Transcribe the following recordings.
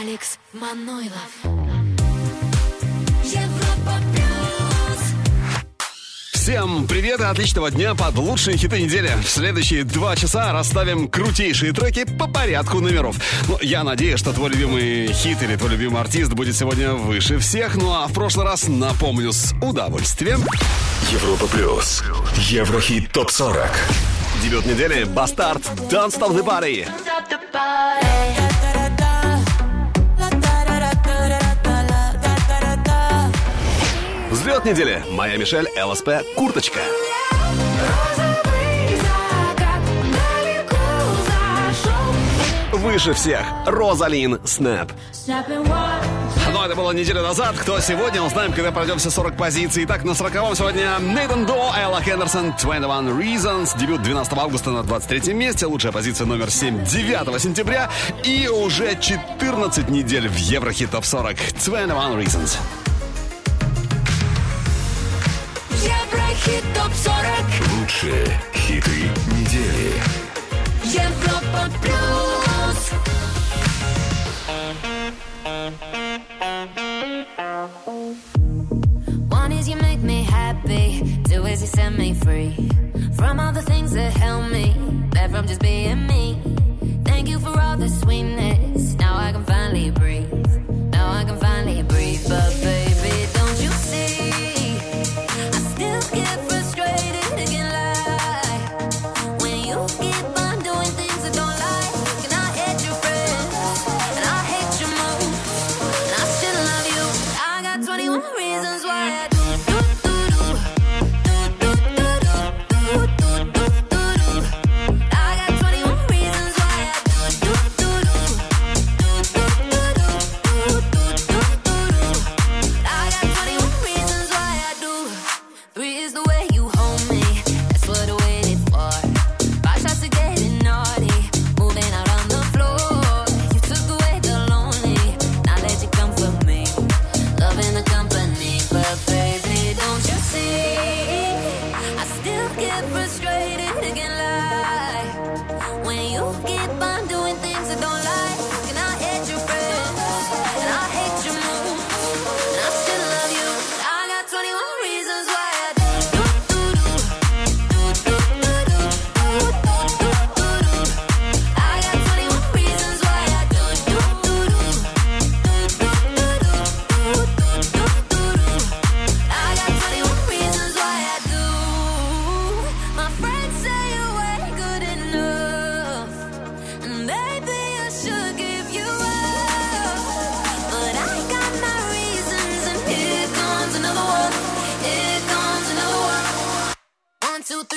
Алекс Манойлов. Европа плюс. Всем привет и отличного дня под лучшие хиты недели. В следующие два часа расставим крутейшие треки по порядку номеров. Ну, я надеюсь, что твой любимый хит или твой любимый артист будет сегодня выше всех. Ну а в прошлый раз напомню с удовольствием. Европа плюс. Еврохит топ 40. Дебют недели Бастард Don't Stop the Body. Взлет недели Моя Мишель ЛСП Курточка. Выше всех Розалин Снэп. Ну, это было неделю назад. Кто сегодня, узнаем, когда пройдем все 40 позиций. Итак, на 40-м сегодня Нейтан До, Элла Хендерсон, 21 Reasons. Дебют 12 августа на 23 месте. Лучшая позиция номер 7 9 сентября. И уже 14 недель в Еврохит Топ 40. 21 Reasons. Еврохит ТОП-40 Лучшие хиты недели. Европа плюс One is you make me happy, two is you set me free from all the things that held me back from just being me. Thank you for all the sweetness. Now I can finally breathe. Now I can finally breathe. But baby,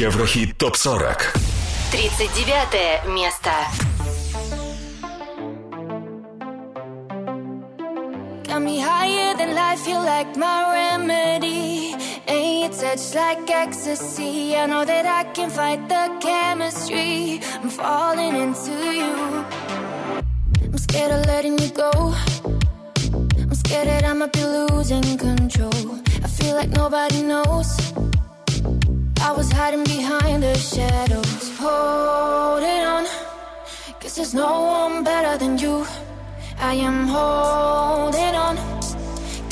Еврохит топ 40. 39 место. Got me higher than life, you like my remedy. And your touch like ecstasy. I know that I can fight the chemistry. I'm falling into you. I'm scared of letting you go. I'm scared that I might be losing control. I feel like nobody knows. I was hiding behind the shadows. Holding on. Cause there's no one better than you. I am holding on.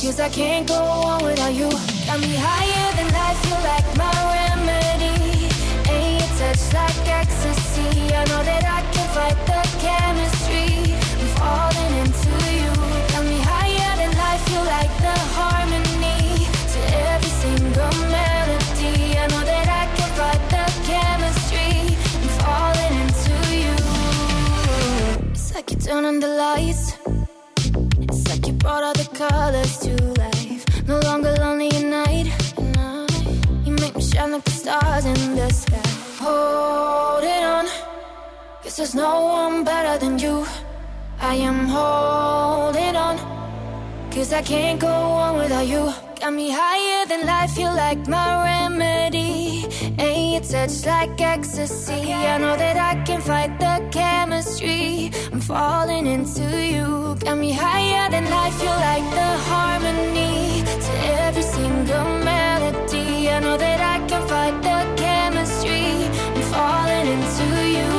Cause I can't go on without you. Got me higher than life, you like my remedy. And your touch like ecstasy. I know that I can fight the chemistry. I'm falling into you. Got me higher than life, you like the harmony. you're turning the lights. It's like you brought all the colors to life. No longer lonely at night. You make me shine like the stars in the sky. Holding on, cause there's no one better than you. I am holding on, cause I can't go on without you. Got me higher than life, you like my remedy. And your touch like ecstasy. I know that I can fight the chemistry. I'm falling into you. Got me higher than life, you like the harmony. To every single melody. I know that I can fight the chemistry. I'm falling into you.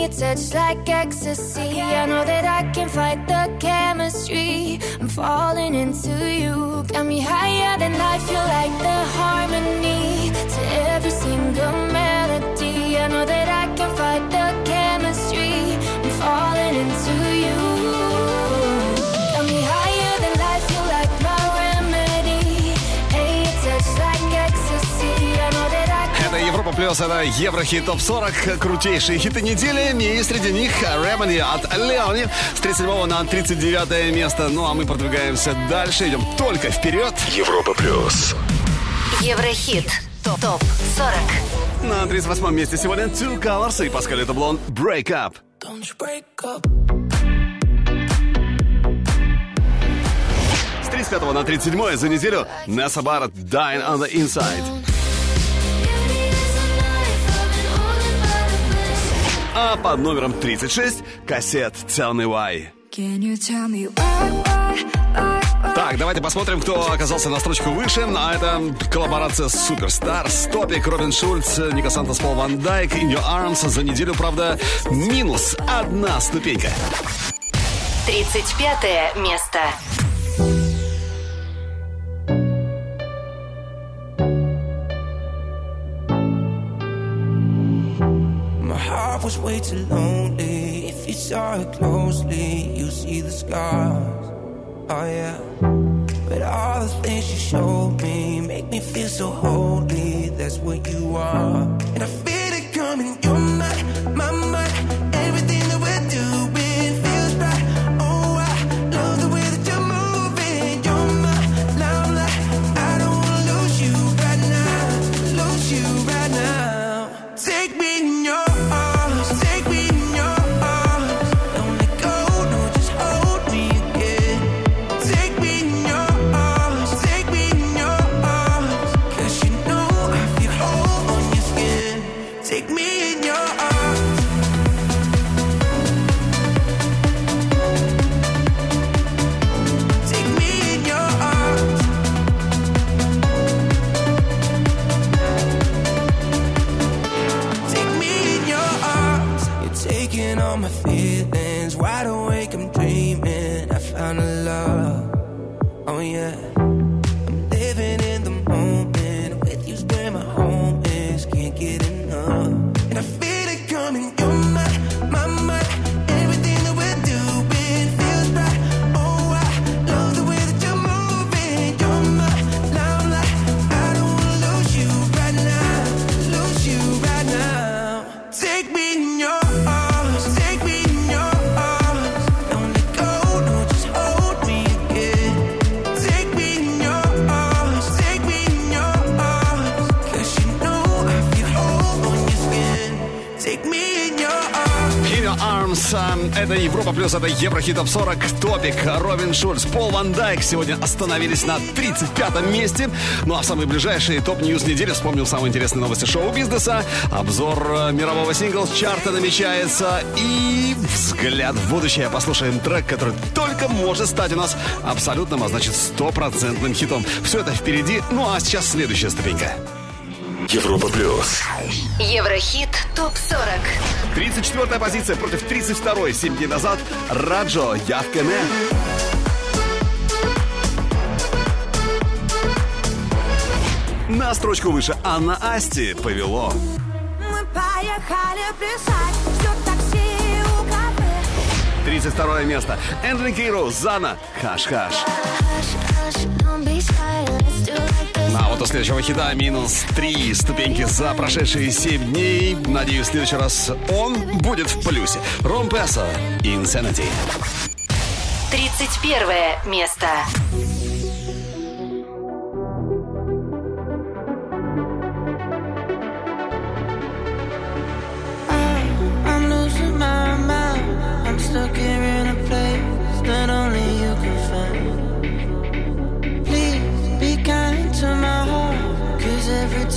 And your touch like ecstasy. I know that I can fight the chemistry. I'm falling into you. Got me higher than life, you like the harmony. To every single melody. I know that I can fight the chemistry. I'm falling into Европа Плюс, это Еврохит Топ 40, крутейшие хиты недели, и среди них Remedy от Леони с 37 на 39 место. Ну а мы продвигаемся дальше, идем только вперед. Европа плюс. Еврохит. Топ 40. На 38 месте сегодня Two Colors и Паскаль Таблон Break Up. Don't you break up. С 35 на 37 за неделю Несса Барретт Dying on the Inside. А под номером 36 кассет Tell Me Why. Can you tell me why, why, why, why? Так, давайте посмотрим, кто оказался на строчку выше. А это коллаборация с Суперстар, Стопик, Робин Шульц, Ника Сантос, Пол Ван Дайк, In Your Arms. За неделю, правда, минус одна ступенька. 35 место. Was way too lonely. If you saw it closely, you see the scars. Oh yeah. But all the things you showed me make me feel so holy. That's what you are. And I feel it coming. You're my, my, my. Это Еврохит Топ 40. Topic, Robin Schulz, Paul van Dyk сегодня остановились на 35-м месте. Ну а в самые ближайшие top news недели вспомнил самые интересные новости шоу-бизнеса. Обзор э, мирового сингл-чарта намечается. И взгляд в будущее. Послушаем трек, который только может стать у нас абсолютным, а значит стопроцентным хитом. Все это впереди. Ну а сейчас следующая ступенька. Европа плюс. Еврохит ТОП-40. 34-я позиция против 32-й. 7 дней назад Раджо Явкене. На строчку выше Анна Асти повело. Мы поехали плясать, такси у кафе 32 место. Эндрю Кейру, Зана, Хаш-Хаш. А вот у следующего хита минус три ступеньки за прошедшие 7 дней. Надеюсь, в следующий раз он будет в плюсе. Ром Песо, Insanity. 31 место.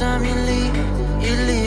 Time you leave, you leave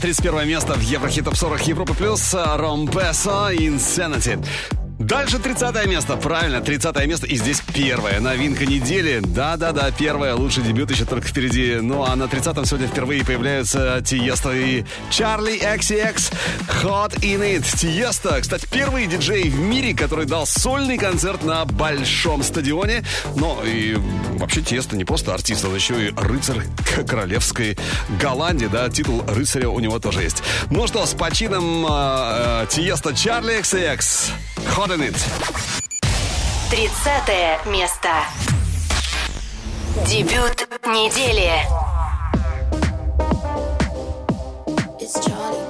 31 место в Еврохит Топ 40 Европы Плюс Ромпесо Insanity. Дальше 30 место. Правильно, 30 место. И здесь первая новинка недели. Да-да-да, первая. Лучший дебют еще только впереди. Ну а на 30-м сегодня впервые появляются Тиеста и Чарли XCX Hot In It. Тиеста, кстати, первый диджей в мире, который дал сольный концерт на большом стадионе. Но и вообще Тиеста не просто артист, он еще и рыцарь королевской Голландии. Да, титул рыцаря у него тоже есть. Ну что, с почином э, э, Тиеста Чарли XCX It. 30 место. Дебют недели. It's Charlie,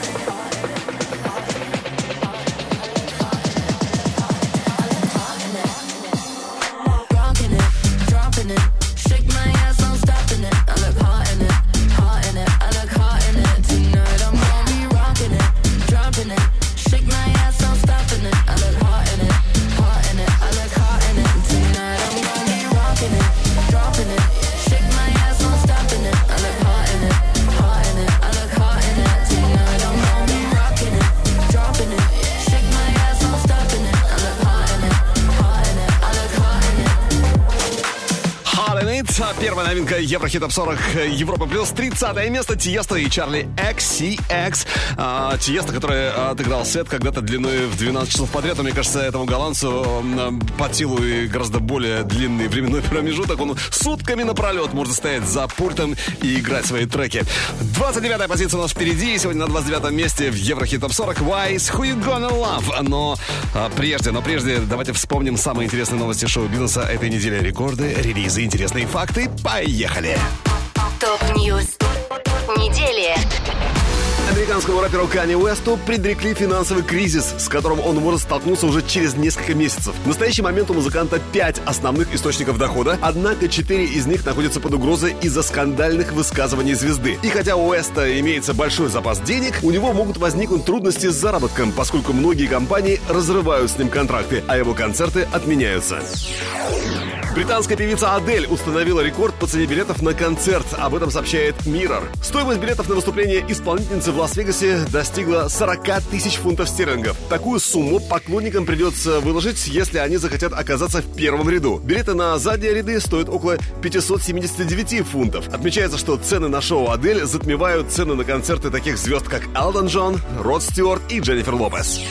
Первая новинка Еврохит Топ 40 Европа Плюс. 30 место Тиеста и Чарли XCX. А, Тиеста, который отыграл сет когда-то длиной в 12 часов подряд. Но, мне кажется, этому голландцу под силу и гораздо более длинный временной промежуток. Он сутками напролет может стоять за пультом и играть свои треки. 29-я позиция у нас впереди. Сегодня на 29 месте в Еврохит Топ 40 Wise Who You Gonna Love. Но а, прежде, но прежде давайте вспомним самые интересные новости шоу-бизнеса этой недели. Рекорды, релизы, интересные факты. Поехали! Top news недели. Американскому рэперу Канье Уэсту предрекли финансовый кризис, с которым он может столкнуться уже через несколько месяцев. В настоящий момент у музыканта пять основных источников дохода, однако четыре из них находятся под угрозой из-за скандальных высказываний звезды. И хотя у Уэста имеется большой запас денег, у него могут возникнуть трудности с заработком, поскольку многие компании разрывают с ним контракты, а его концерты отменяются. Британская певица Адель установила рекорд по цене билетов на концерт. Об этом сообщает Mirror. Стоимость билетов на выступление исполнительницы в Лас-Вегасе достигла 40 тысяч фунтов стерлингов. Такую сумму поклонникам придется выложить, если они захотят оказаться в первом ряду. Билеты на задние ряды стоят около 579 фунтов. Отмечается, что цены на шоу Адель затмевают цены на концерты таких звезд, как Элтон Джон, Род Стюарт и Дженнифер Лопес.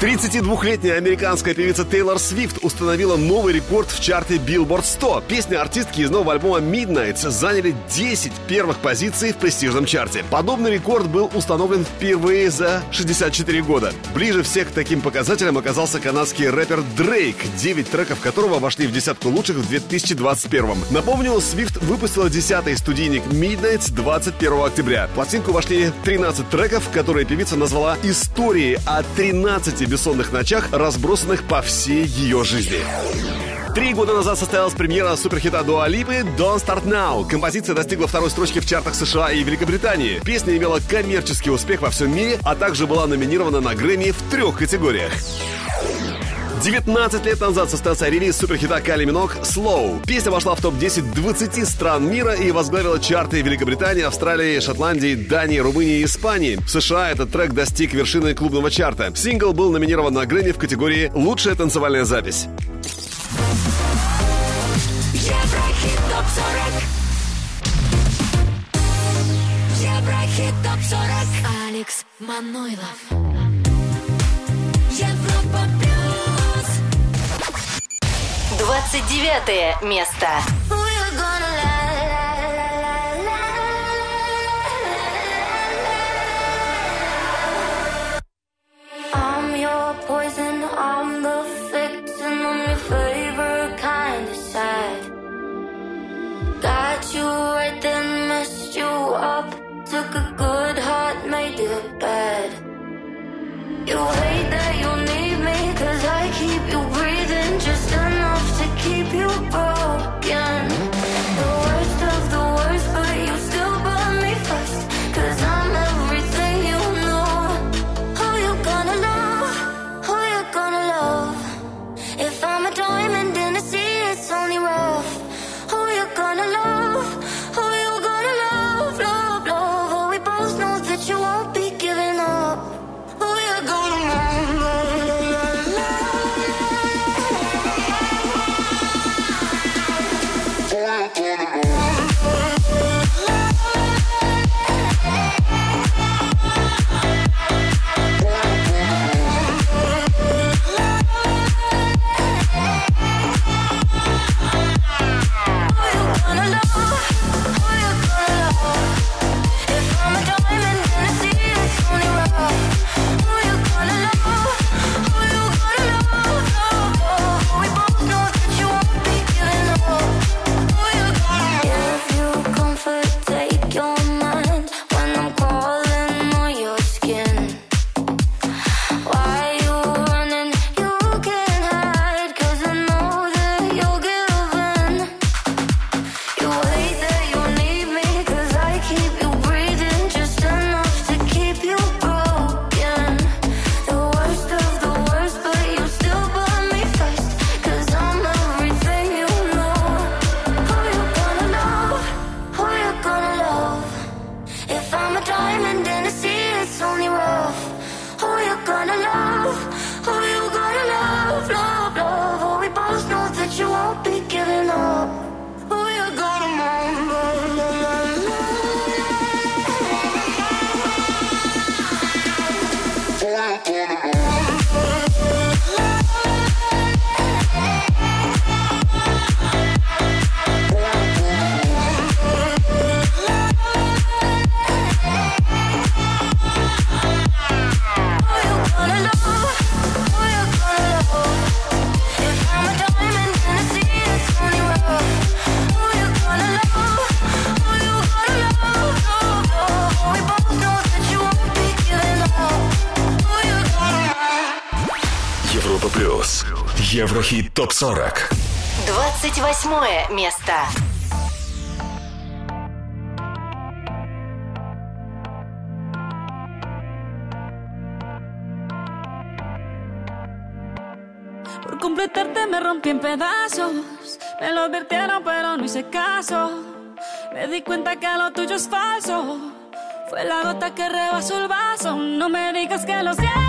32-летняя американская певица Тейлор Свифт установила новый рекорд в чарте Billboard 100. Песни артистки из нового альбома Midnight заняли 10 первых позиций в престижном чарте. Подобный рекорд был установлен впервые за 64 года. Ближе всех к таким показателям оказался канадский рэпер Дрейк, 9 треков которого вошли в десятку лучших в 2021. Напомню, Свифт выпустила 10-й студийник Midnight 21 октября. В пластинку вошли 13 треков, которые певица назвала историей о 13 бессонных ночах, разбросанных по всей ее жизни. Три года назад состоялась премьера суперхита Дуа Липы «Don't Start Now». Композиция достигла второй строчки в чартах США и Великобритании. Песня имела коммерческий успех во всем мире, а также была номинирована на Грэмми в трех категориях. 19 лет назад состоялся релиз суперхита Кали Минок «Slow». Песня вошла в топ-10 20 стран мира и возглавила чарты Великобритании, Австралии, Шотландии, Дании, Румынии и Испании. В США этот трек достиг вершины клубного чарта. Сингл был номинирован на Грэмми в категории «Лучшая танцевальная запись». Еврохит ТОП-40 Еврохит ТОП-40 Алекс Манойлов Европа 29 место. You hate that you need me, cause I keep you breathing. Keep you broken. Еврохит топ 40. 28 место. Por completarte me rompí en pedazos. Me lo advirtieron, pero no hice caso. Me di cuenta que lo tuyo es falso. Fue la gota que rebasó el vaso. No me digas que lo sientes.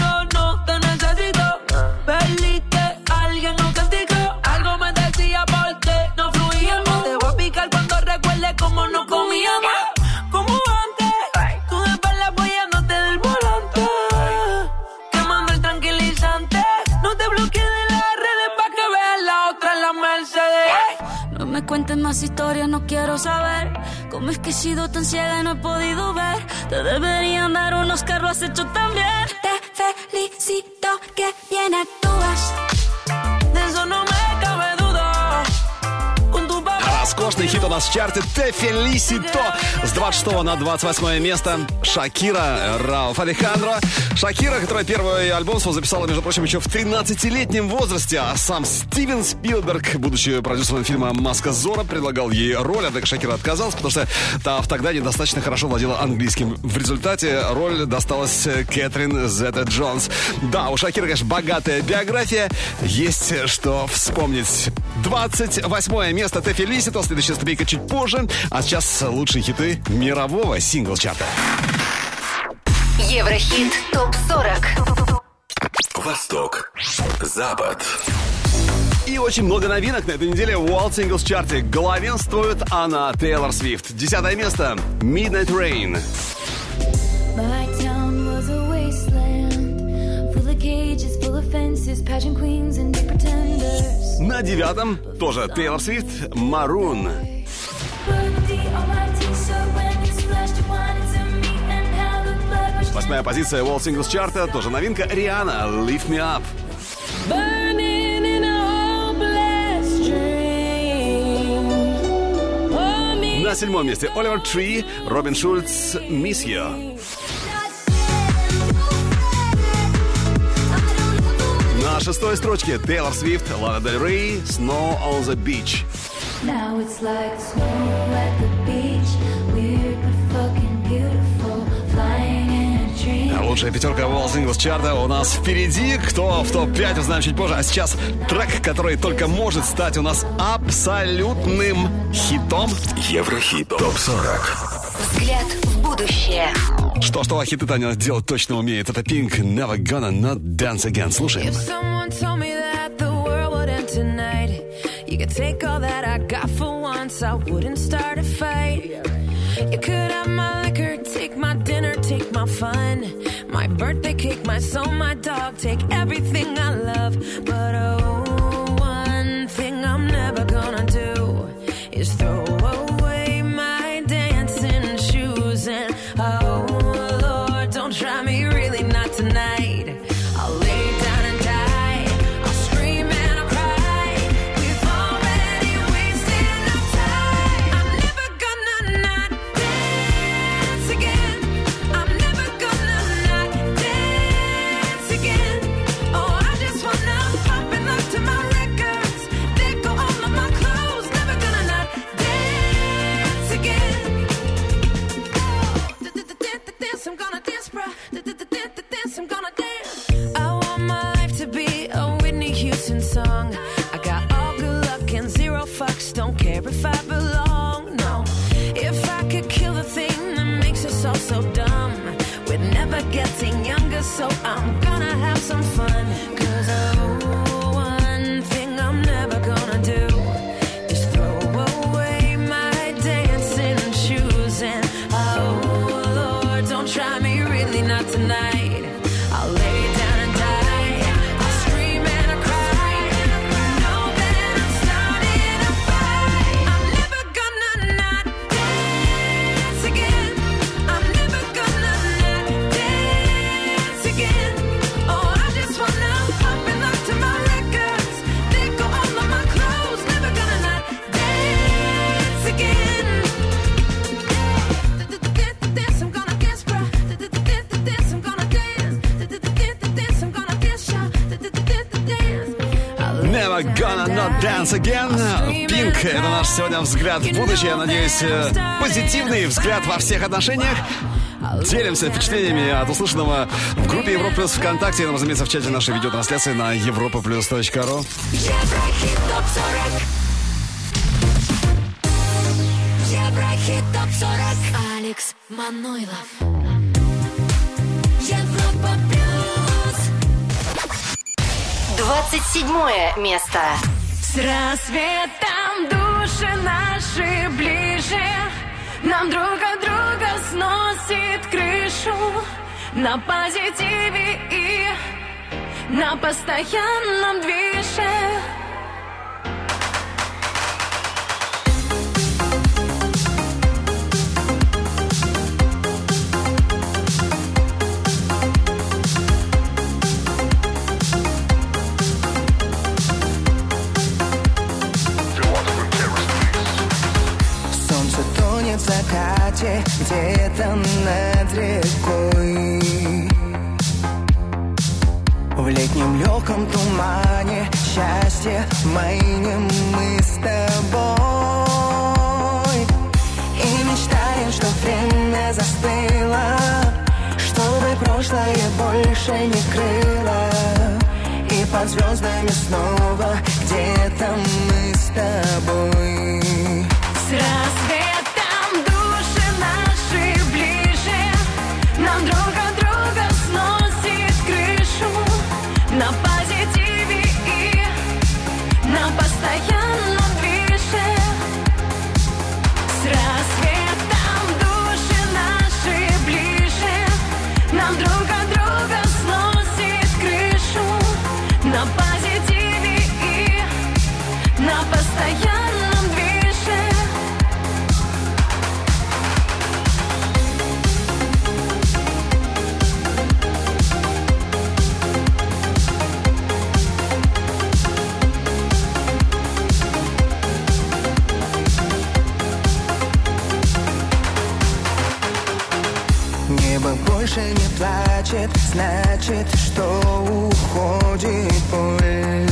cuentes más historias, no quiero saber cómo es que he sido tan ciega y no he podido ver. Te deberían dar unos carros has hecho tan bien. Te felicito que bien actúas. Роскошный хит у нас в чарте «Те Фелисито». С 26 на 28 место Шакира Рауф Алехандро. Шакира, которая первый альбом свой записала, между прочим, еще в 13-летнем возрасте. А сам Стивен Спилберг, будучи продюсером фильма «Маска Зора», предлагал ей роль, однако Шакира отказалась, потому что та в тогда недостаточно хорошо владела английским. В результате роль досталась Кэтрин Зетта Джонс. Да, у Шакира, конечно, богатая биография. Есть что вспомнить. 28 место «Те Фелисито». Следующая ступенька чуть позже. А сейчас лучшие хиты мирового сингл-чарта. Еврохит ТОП-40. Восток. Запад. И очень много новинок на этой неделе в World Singles Chart. Главенствует Анна Тейлор Свифт. Десятое место Midnight Rain. На девятом тоже Тейлор Свифт rushed Восьмая позиция World Singles Чарта. Тоже новинка Риана Lift Me Up. Oh. На седьмом месте Оливер Три, Робин Шульц Miss You. На шестой строчке Тейлор Свифт, Лана Дель Рей, Snow on the Beach. Now it's like snow at the beach, weird but fucking beautiful, flying in a dream. Лучшая пятерка World Singles чарта у нас впереди. Кто в топ-5, узнаем чуть позже. А сейчас трек, который только может стать у нас абсолютным хитом. Еврохит ТОП-40. Взгляд в будущее. Что-что, а хиты Таня делать точно умеет. Это Pink, Never Gonna Not Dance Again. Слушаем. If someone told me that the world would end tonight, you could take all that I got for once, I wouldn't start a fight. You could have my liquor, take my dinner, take my fun, my birthday cake, my soul, my dog, take everything I love. But oh, Dance Again. Пинк. Это наш сегодня взгляд в будущее. Я надеюсь, э, позитивный взгляд во всех отношениях. Делимся впечатлениями от услышанного в группе Европа Плюс ВКонтакте и, разумеется, в чате нашей видеотрансляции на европа плюс точка ру. Еврохит топ-40 Алекс Манойлов Европа плюс 27 место. С рассветом души наши ближе, Нам друг от друга сносит крышу На позитиве и на постоянном движе. Закате где-то над рекой? В летнем легком тумане счастье майнем мы с тобой. И мечтаем, что время застыло Чтобы прошлое больше не крыло. И под звездами снова где-то мы с тобой. С плачет, значит, что уходит боль.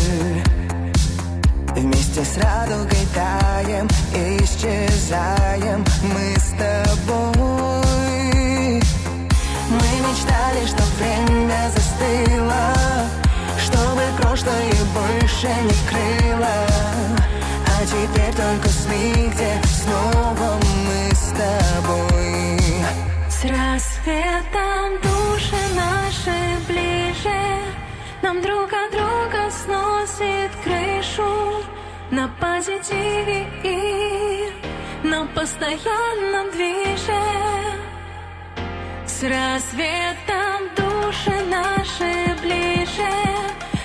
Вместе с радугой таем, исчезаем мы с тобой. Мы мечтали, что время застыло Чтобы прошлое больше не крыло. А теперь только сны, где снова мы с тобой. С рассветом позитиве и на постоянном движе. С рассветом души наши ближе.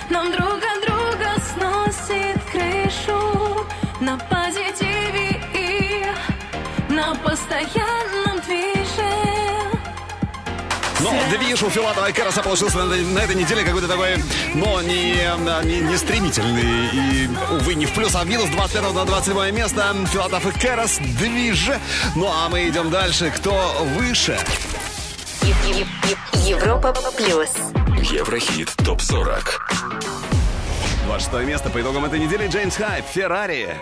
Нам друг от друга сносит крышу. На позитиве и на постоянном но движ у Филатова и Кэрроса получился на, на этой неделе какой-то такой, но не, не, не стремительный. И, увы, не в плюс, а в минус 25 на 27 место. Филатов и Кэррос движ. Ну а мы идем дальше. Кто выше? Европа плюс. Еврохит топ-40. 26 место по итогам этой недели Джеймс Хайп, Феррари.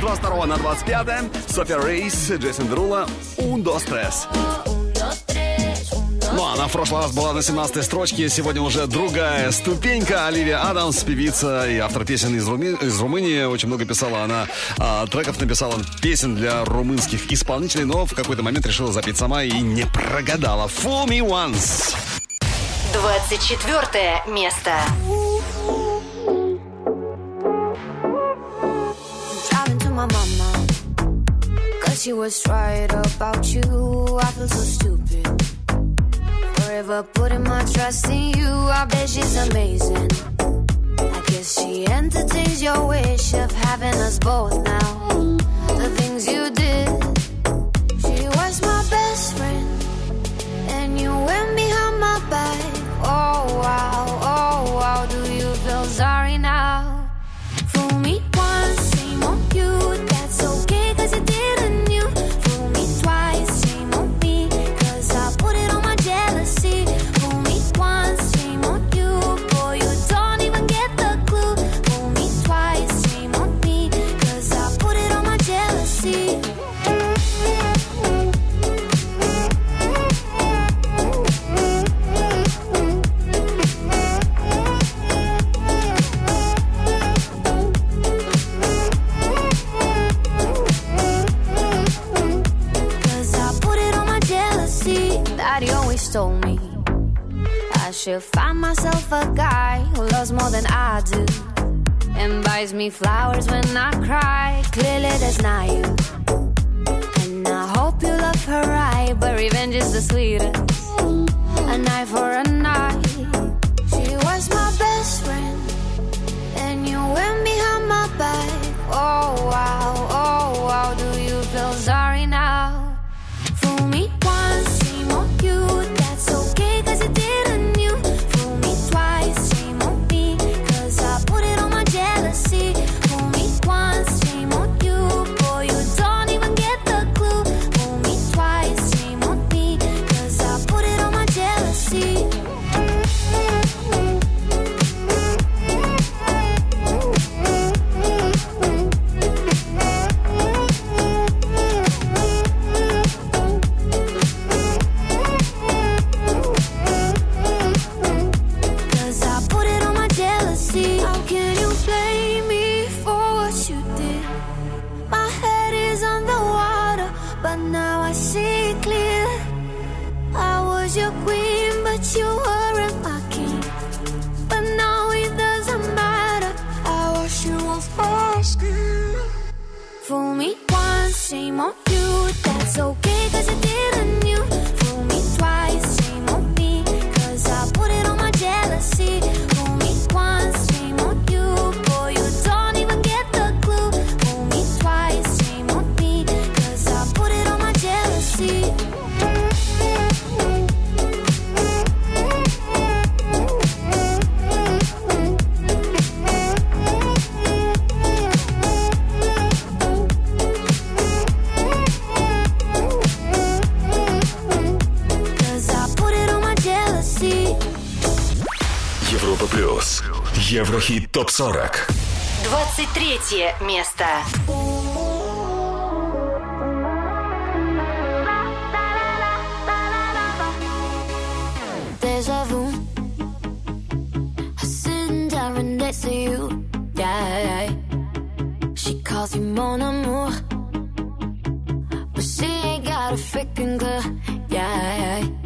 22 на 25 София Рейс, Джейсон Друла, Un, Dos. Ну, она в прошлый раз была на 17 строчке, сегодня уже другая ступенька. Оливия Адамс, певица и автор песен из, Руми... из Румынии. Очень много писала она а, треков, написала песен для румынских исполнителей, но в какой-то момент решила запеть сама и не прогадала. Fool Me Once. 24 место. She was right about you. I feel so stupid. Forever putting my trust in you. I bet she's amazing. I guess she entertains your wish of having us both now. The things you did. She was my best friend. And you went behind my back. Oh wow, oh wow. Do you feel sorry myself a guy who loves more than I do and buys me flowers when I cry. Clearly, that's not you. And I hope you love her right, but revenge is the sweetest. A night for a night. She was my best friend, and you went behind my back. Oh wow, oh wow, do you feel sorry Fool me once, shame on you. That's okay, cause I didn't you. Еврохит ТОП-40 23 место. Deja vu Sitting down next to you Yeah She calls you mon amour But she ain't got a freaking clue Yeah I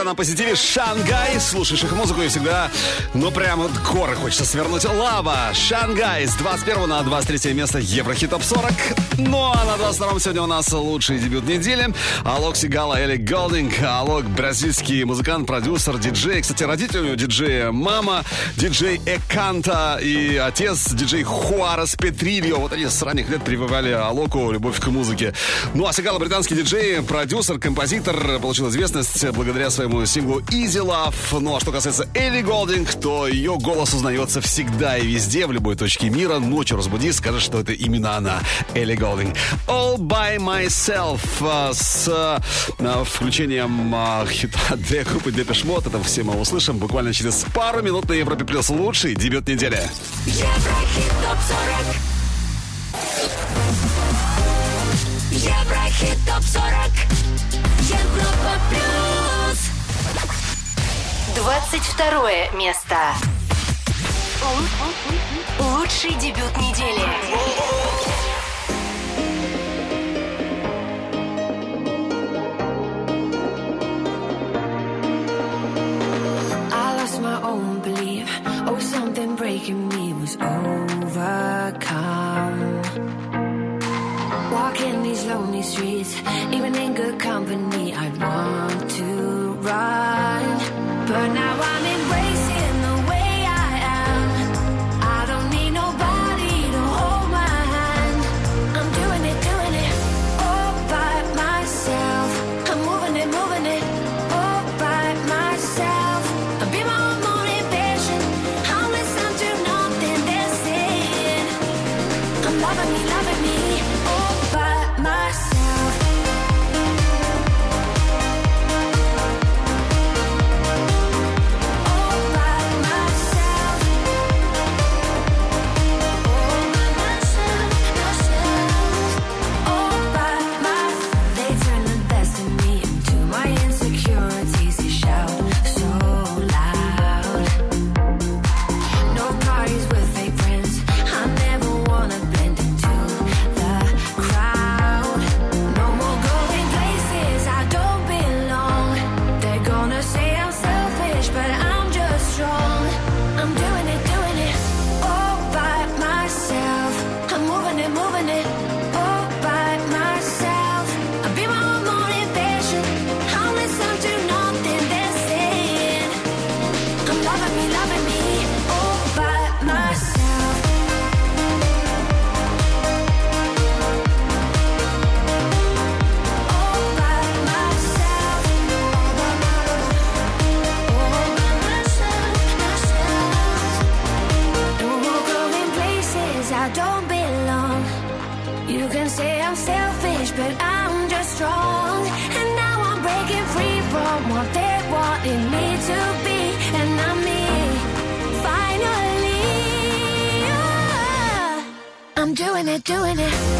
всегда, на позитиве Шангай. Слушаешь их музыку и всегда, ну, прям вот горы хочется свернуть. Лава, Шангай с 21 на 23 место Еврохит Топ 40. Ну, а на 22 сегодня у нас лучший дебют недели. Алок Сигала, Элли Голдинг. Алок бразильский музыкант, продюсер, диджей. Кстати, родители у него диджея мама, диджей Эканта и отец диджей Хуарес Петрильо. Вот они с ранних лет прививали Алоку любовь к музыке. Ну, а Сигала британский диджей, продюсер, композитор, получил известность благодаря своему синглу Easy Love. Ну а что касается Элли Голдинг, то ее голос узнается всегда и везде, в любой точке мира. Ночью разбуди, скажешь, что это именно она, Элли Голдинг. All by myself а, с а, включением а, хита для группы Depeche Mode. Это все мы услышим буквально через пару минут на Европе Плюс. Лучший дебют недели. Еврохит топ 40 Еврохит топ 40 Европа плюс 22 место. Лучший дебют недели. Oh, something breaking me was overcome. Walking these lonely streets, even in good company, I want to run. But now I'm they're doing it.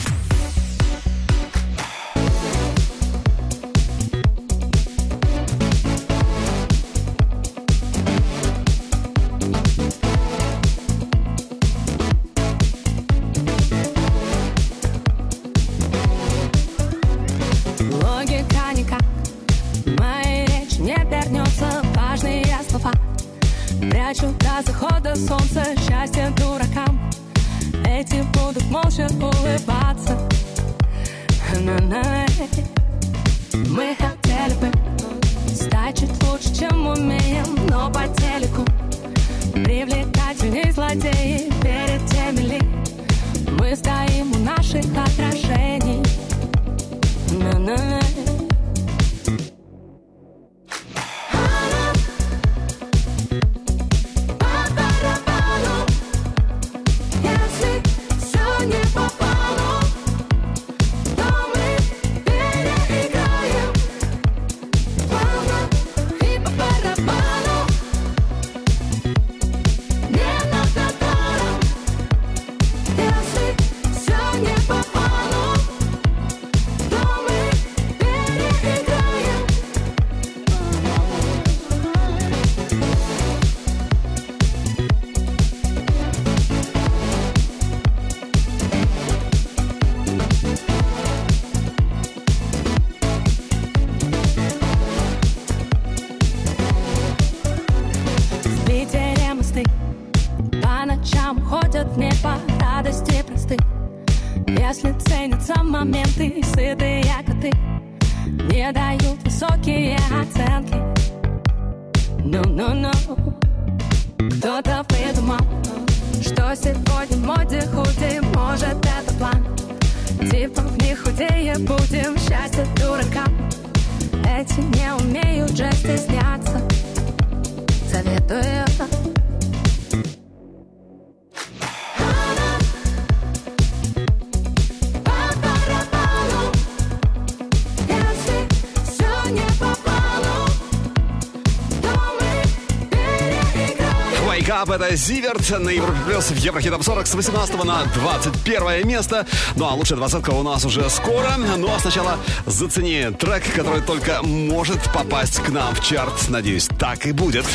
Это Зиверт на Европе Плюс в Еврохит Топ 40 с 18 на 21 место. Ну а лучшая двадцатка у нас уже скоро. Ну а сначала зацени трек, который только может попасть к нам в чарт. Надеюсь, так и будет.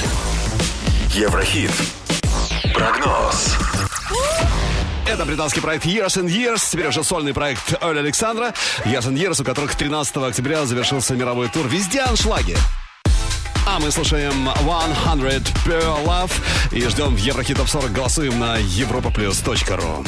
Еврохит. Прогноз. Это британский проект Years and Years, теперь уже сольный проект Оля Александра. Years and Years, у которых 13 октября завершился мировой тур. Везде аншлаги. Мы слушаем 100 Pure Love и ждем в Еврохит Топ 40. Голосуем на europaplus.ru.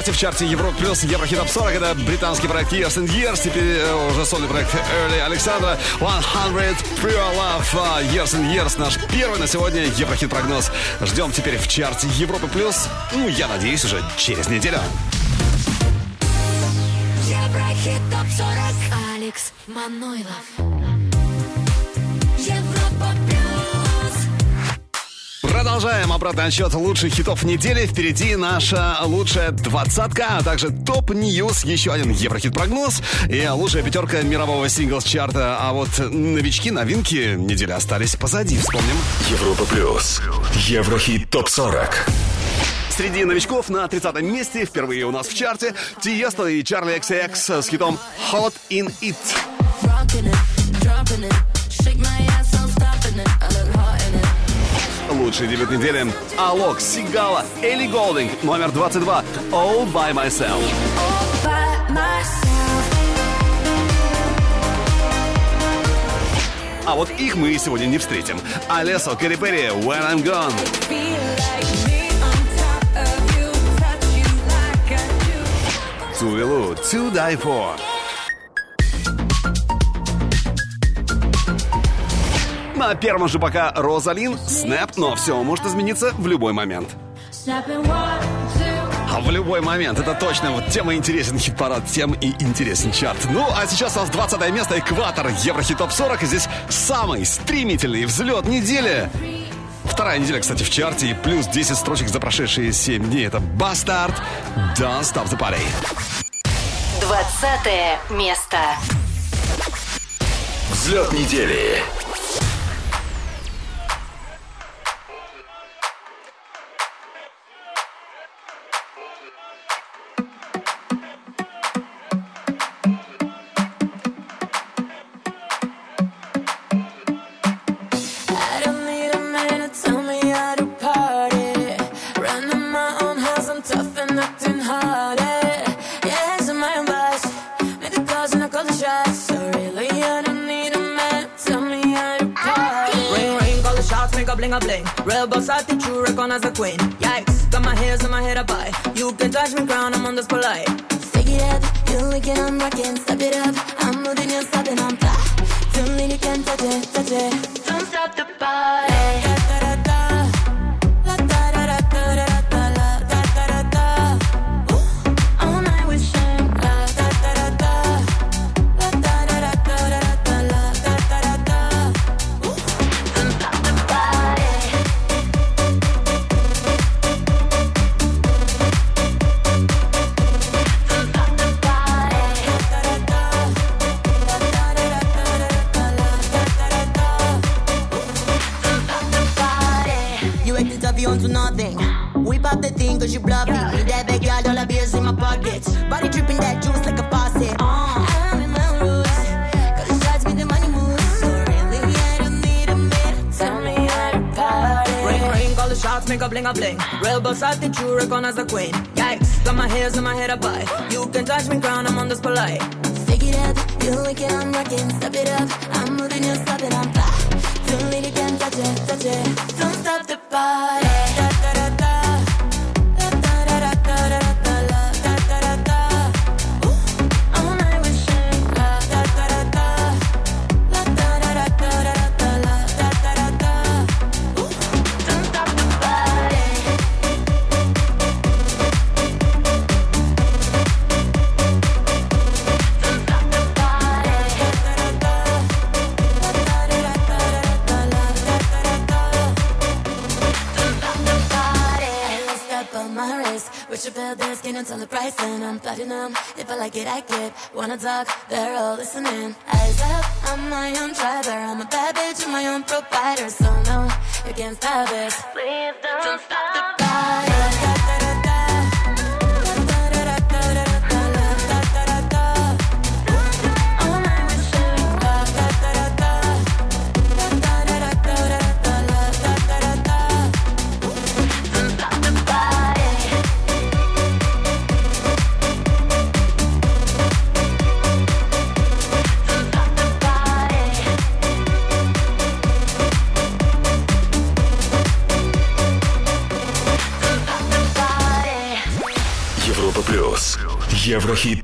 чарте, в чарте Европа Плюс, Еврохит Топ 40. Это британский проект Years and Years, теперь э, уже сольный проект Early Александра. 100 Pure Love, а, Years and Years, наш первый на сегодня Еврохит прогноз. Ждем теперь в чарте Европы Плюс, ну, я надеюсь, уже через неделю. Еврохит топ 40 Алекс Манойлов Продолжаем обратный отсчет лучших хитов недели. Впереди наша лучшая двадцатка, а также top news, еще один Еврохит-прогноз и лучшая пятерка мирового singles -чарта. А вот новички, новинки недели остались позади, вспомним. Европа плюс. Еврохит топ 40. Среди новичков на 30 месте впервые у нас в чарте Tiësto и Charli XCX с хитом Hot in It. Rocking it, dropping it. Лучший дебют недели Алок, Сигала, Элли Голдинг, номер 22 All By Myself. by myself. А вот их мы сегодня не встретим. Алесо, Кэрри Перри, When I'm Gone. Feel like To Die For. На первом же пока Розалин, Снэп, но все может измениться в любой момент. А в любой момент, это точно, вот тем и интересен хит-парад, тем и интересен чарт. Ну, а сейчас у нас 20 место, экватор, Еврохит Топ 40, и здесь самый стремительный взлет недели. Вторая неделя, кстати, в чарте, и плюс 10 строчек за прошедшие 7 дней. Это Бастард, Don't Stop the Party. Двадцатое место. Взлет недели. Real boss attitude, recognize a queen. Yikes, got my hairs in my head up high. You can touch me crown, I'm on this polite. Take it you wicked, I'm rocking.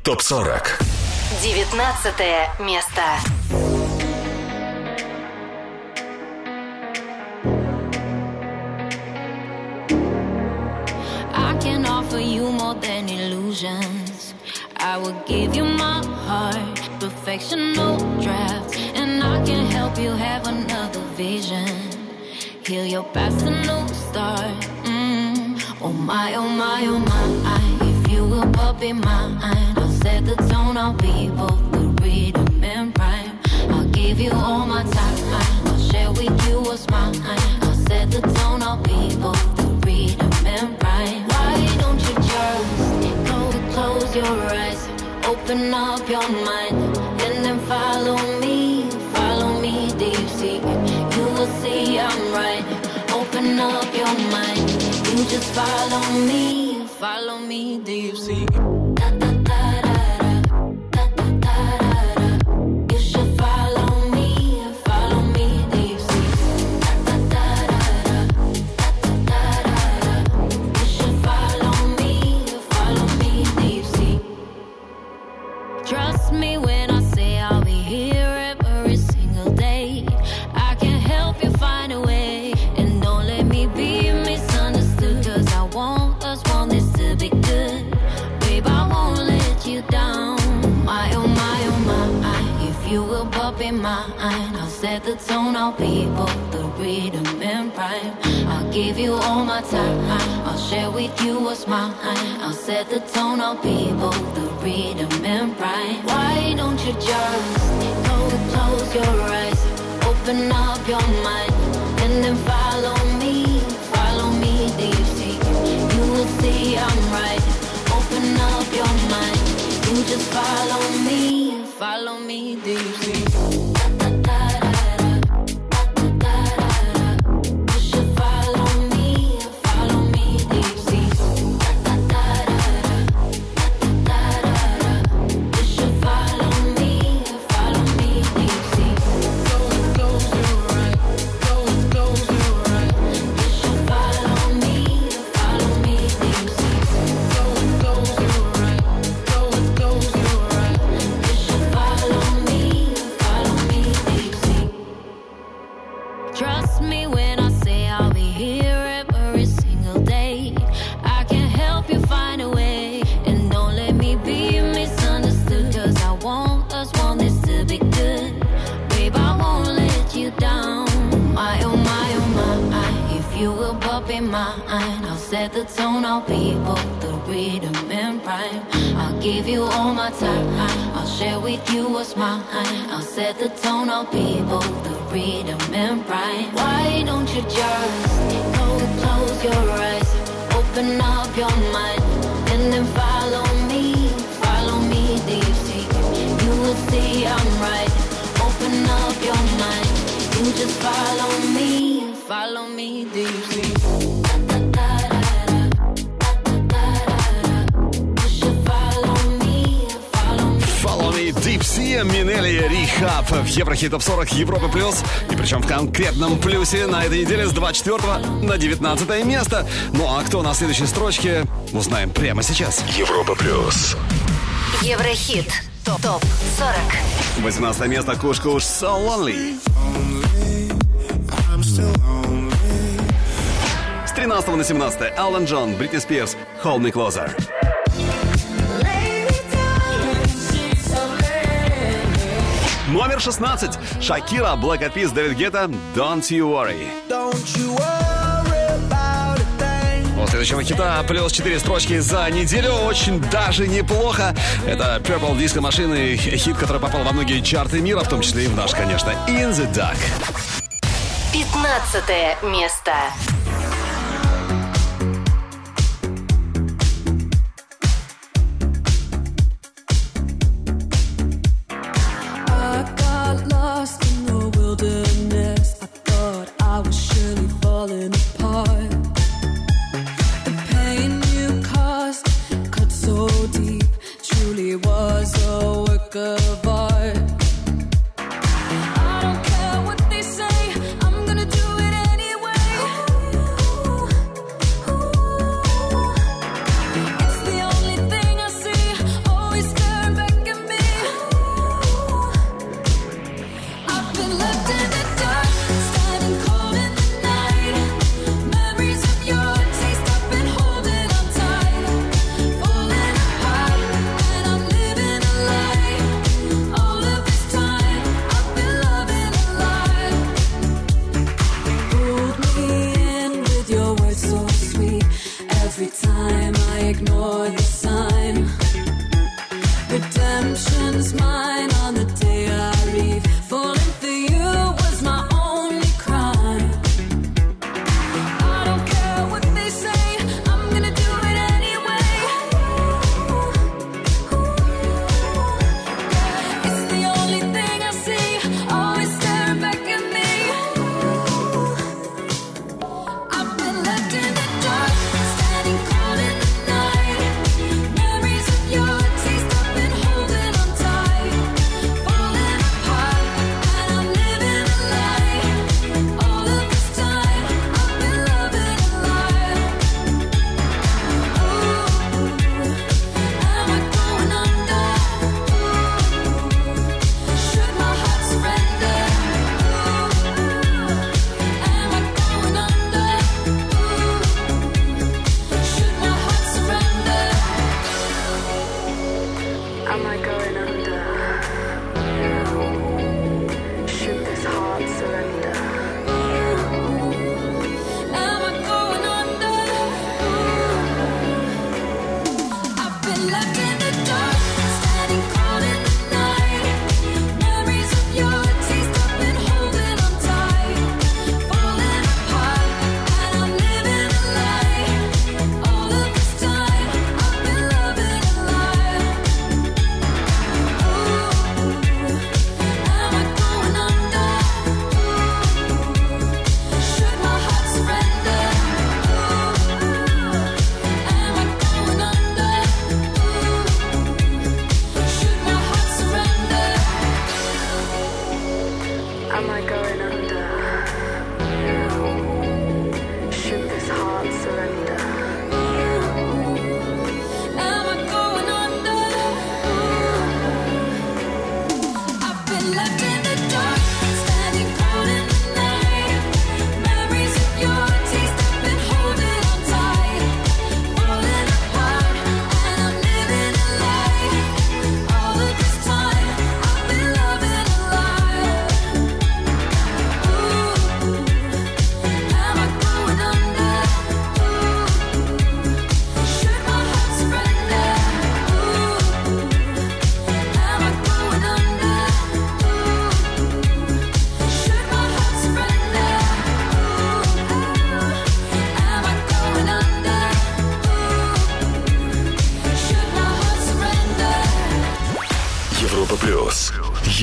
ТОП-40. 19 место. offer you more than illusions. I will give you my heart, perfection, no draft, and I can help you have another vision. Heal your past, a new start. Mm. Oh my, oh my, oh my, if you will but be mine. Set the tone. I'll be both the rhythm and rhyme. I'll give you all my time. I'll share with you what's mine. I'll set the tone. I'll be both the rhythm and rhyme. Why don't you just go close your eyes, open up your mind, and then follow me, follow me deep sea. You will see I'm right. Open up your mind, you just follow me, follow me deep sea. Mine. I'll set the tone. I'll be both the rhythm and rhyme. Why don't you just go close your eyes, open up your mind, and then follow me, follow me deep sea. You will see I'm right. Open up your mind. You just follow me, follow me time, I'll share with you what's mine. I'll set the tone, I'll be both the rhythm and rhyme. Why don't you just close your eyes, open up your mind, and then follow me, follow me deep. You will see I'm right. Open up your mind, you just follow me, follow me deep. Sea, Минели Рихаб в Еврохит Топ 40 Европа Плюс. И причем в конкретном плюсе на этой неделе с 24 на 19 место. Ну а кто на следующей строчке, узнаем прямо сейчас. Европа Плюс. Еврохит. Топ 40. 18 место Куш Куш So Lonely. С 13 на 17 Алан Джон, Бритни Спирс, Hold Me Closer. Номер 16. Шакира, Black Eyed Peas, Дэвид Гетта, Don't You Worry. У следующего хита плюс 4 строчки за неделю. Очень даже неплохо. Это Purple Disco Machine, хит, который попал во многие чарты мира, в том числе и в наш, конечно. In the Dark. 15 место.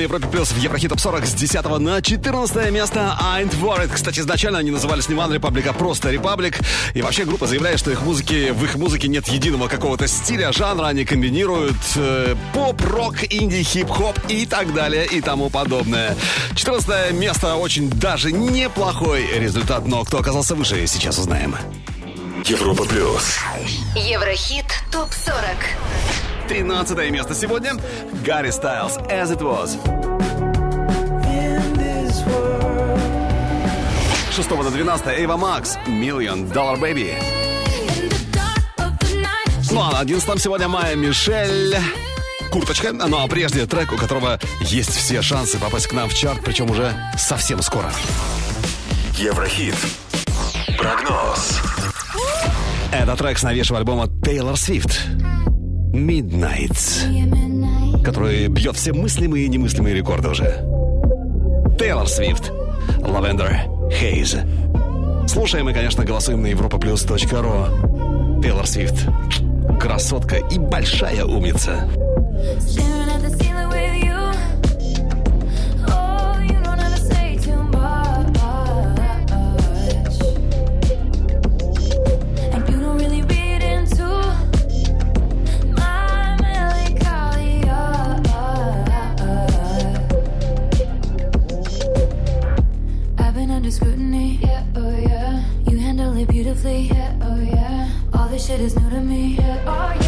На Европе Плюс в Еврохит Топ 40 с 10 на 14 место Ain't Worried. Кстати, изначально они назывались не One Republic, а просто Republic. И вообще группа заявляет, что их музыки, в их музыке нет единого какого-то стиля, жанра. Они комбинируют э, поп, рок, инди, хип-хоп и так далее и тому подобное. 14 место очень даже неплохой результат, но кто оказался выше, сейчас узнаем. Европа плюс. Еврохит топ 40. 13 место сегодня Гарри Стайлз As It Was. С 6 до 12 Эйва Макс Million Dollar Baby. Ну а на 11 сегодня Майя Мишель Курточка, ну а прежде трек, у которого есть все шансы попасть к нам в чарт, причем уже совсем скоро. Еврохит. Прогноз. Это трек с новейшего альбома Тейлор Свифт Midnights, который бьет все мыслимые и немыслимые рекорды уже. Тейлор Свифт, Lavender Haze. Слушаем и, конечно, голосуем на europaplus.ru. Тейлор Свифт. Красотка и большая умница. Beautifully. Yeah, oh yeah. All this shit is new to me. Yeah, oh yeah.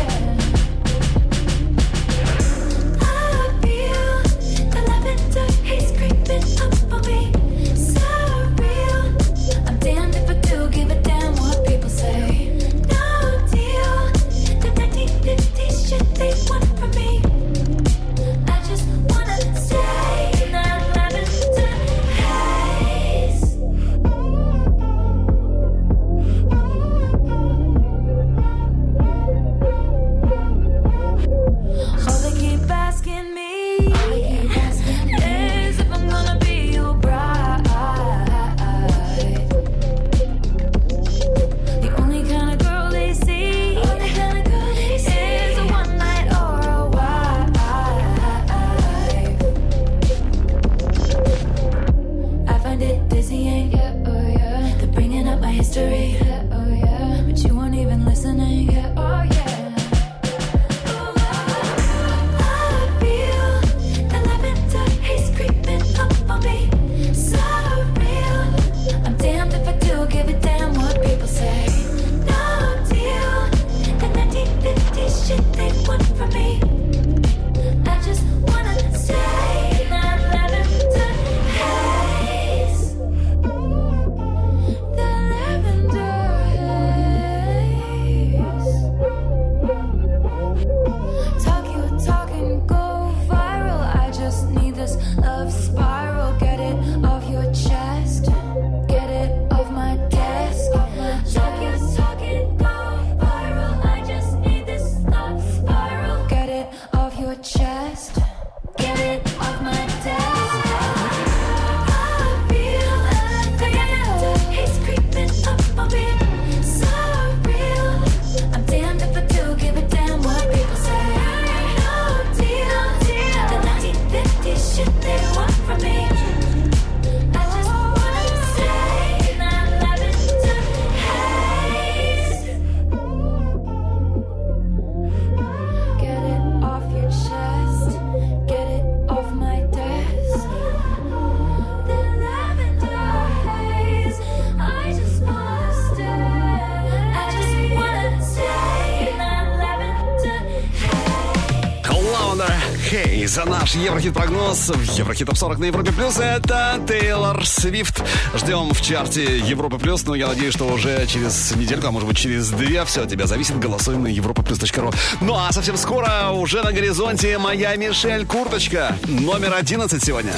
За наш Еврохит-прогноз в Еврохит Топ 40 на Европе Плюс. Это Тейлор Свифт. Ждем в чарте Европы Плюс. Но я надеюсь, что уже через недельку, а может быть через две, все от тебя зависит. Голосуй на europaplus.ru. Ну а совсем скоро уже на горизонте моя Мишель Курточка. Номер 11 сегодня.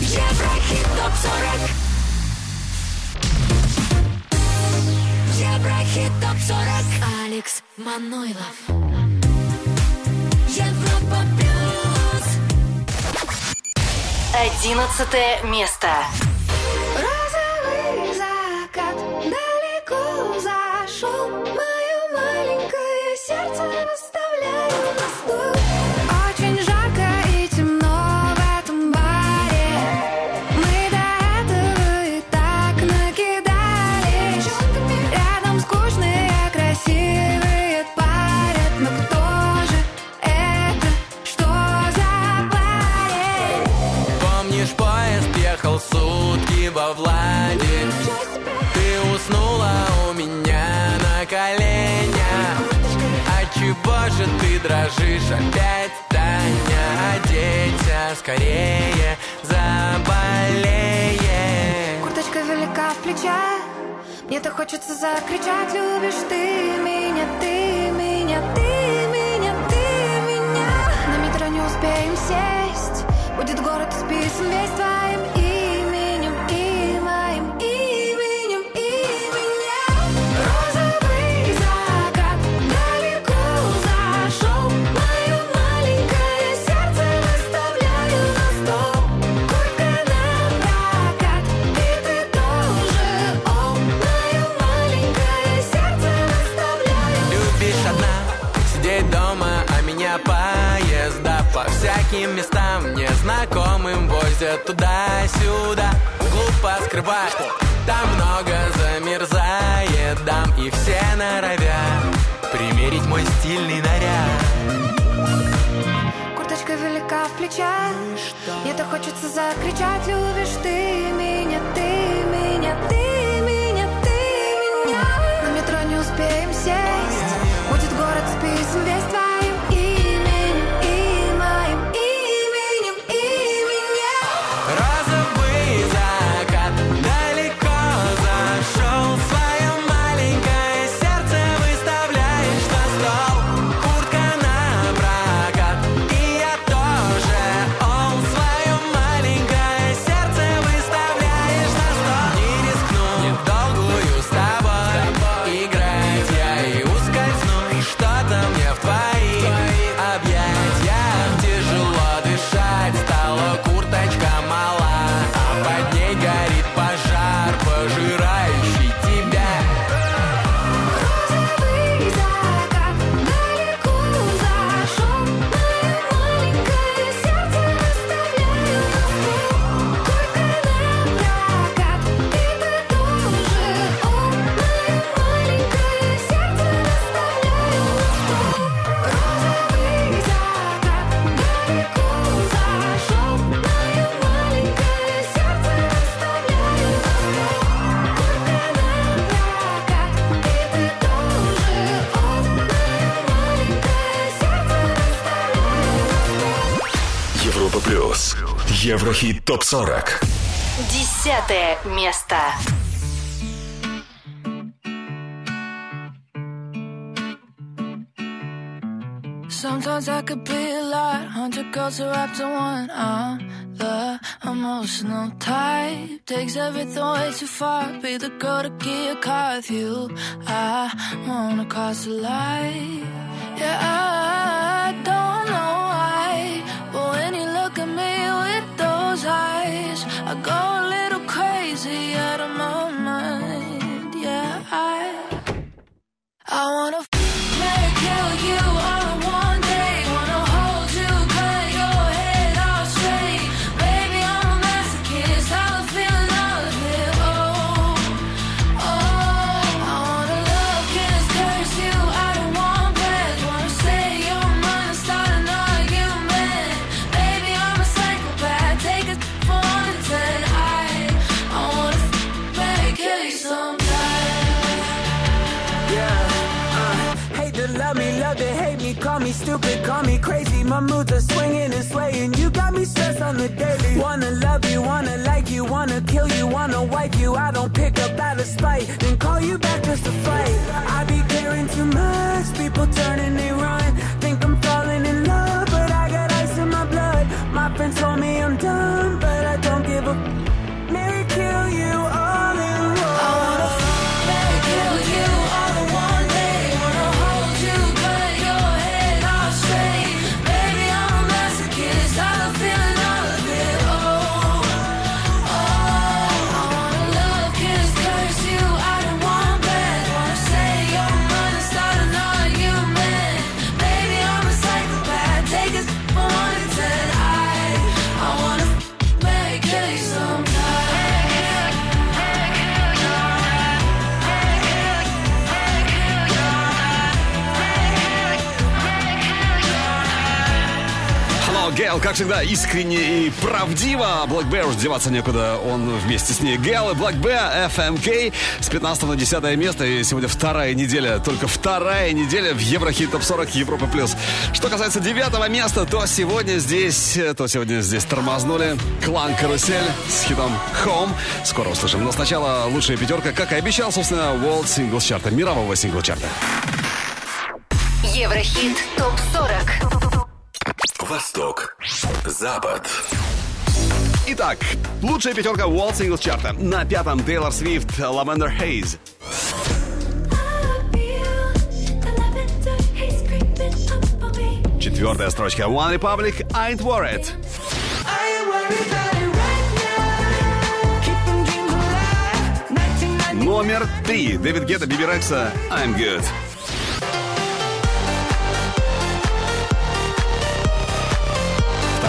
Еврохит топ 40 Еврохит топ 40 Алекс Манойлов 11 место. А чего же ты дрожишь опять, Таня? Оденься скорее, заболеешь Курточка велика в плечах Мне-то хочется закричать. Любишь ты меня, ты меня, ты меня, ты меня. На метро не успеем сесть Будет город исписан весь твоим Всяким местам незнакомым возят туда-сюда. Глупо скрывать, там много замерзает дам И все норовят примерить мой стильный наряд. Курточка велика в плечах Мне-то хочется закричать Любишь ты 40. Десятое место. Sometimes I could be a lot, hundred girls are wrapped in one. I'm the emotional type, takes everything way too far. Be the girl to get a car with you. I wanna cross the light. Yeah, I don't know why those eyes, I go a little crazy out of my mind. Yeah, I I wanna make kill you one day. Swinging and swaying. You got me stressed on the daily. Wanna love you, wanna like you, wanna kill you, wanna wipe you. I don't pick up out of spite, then call you back just to fight. I be caring too much, people turning they run. Think I'm falling in love, but I got ice in my blood. My friends told me I'm dumb, but I don't give a. всегда, искренне и правдиво. Black Bear уж деваться некуда, он вместе с ней. Гейл и Black Bear, FMK с 15 на 10 место. И сегодня вторая неделя, только вторая неделя в Еврохит Топ 40 Европа Плюс. Что касается девятого места, то сегодня здесь, то сегодня здесь тормознули. Клан Карусель с хитом Home. Скоро услышим. Но сначала лучшая пятерка, как и обещал, собственно, World Singles Чарта, мирового сингл-чарта. Еврохит ТОП-40. Запад. Итак, лучшая пятерка World Singles Чарта. На пятом Тейлор Свифт, Lavender Haze. Четвертая строчка One Republic, I Ain't Worried. Номер три. Дэвид Гетта, Биби Рекса, I'm Good.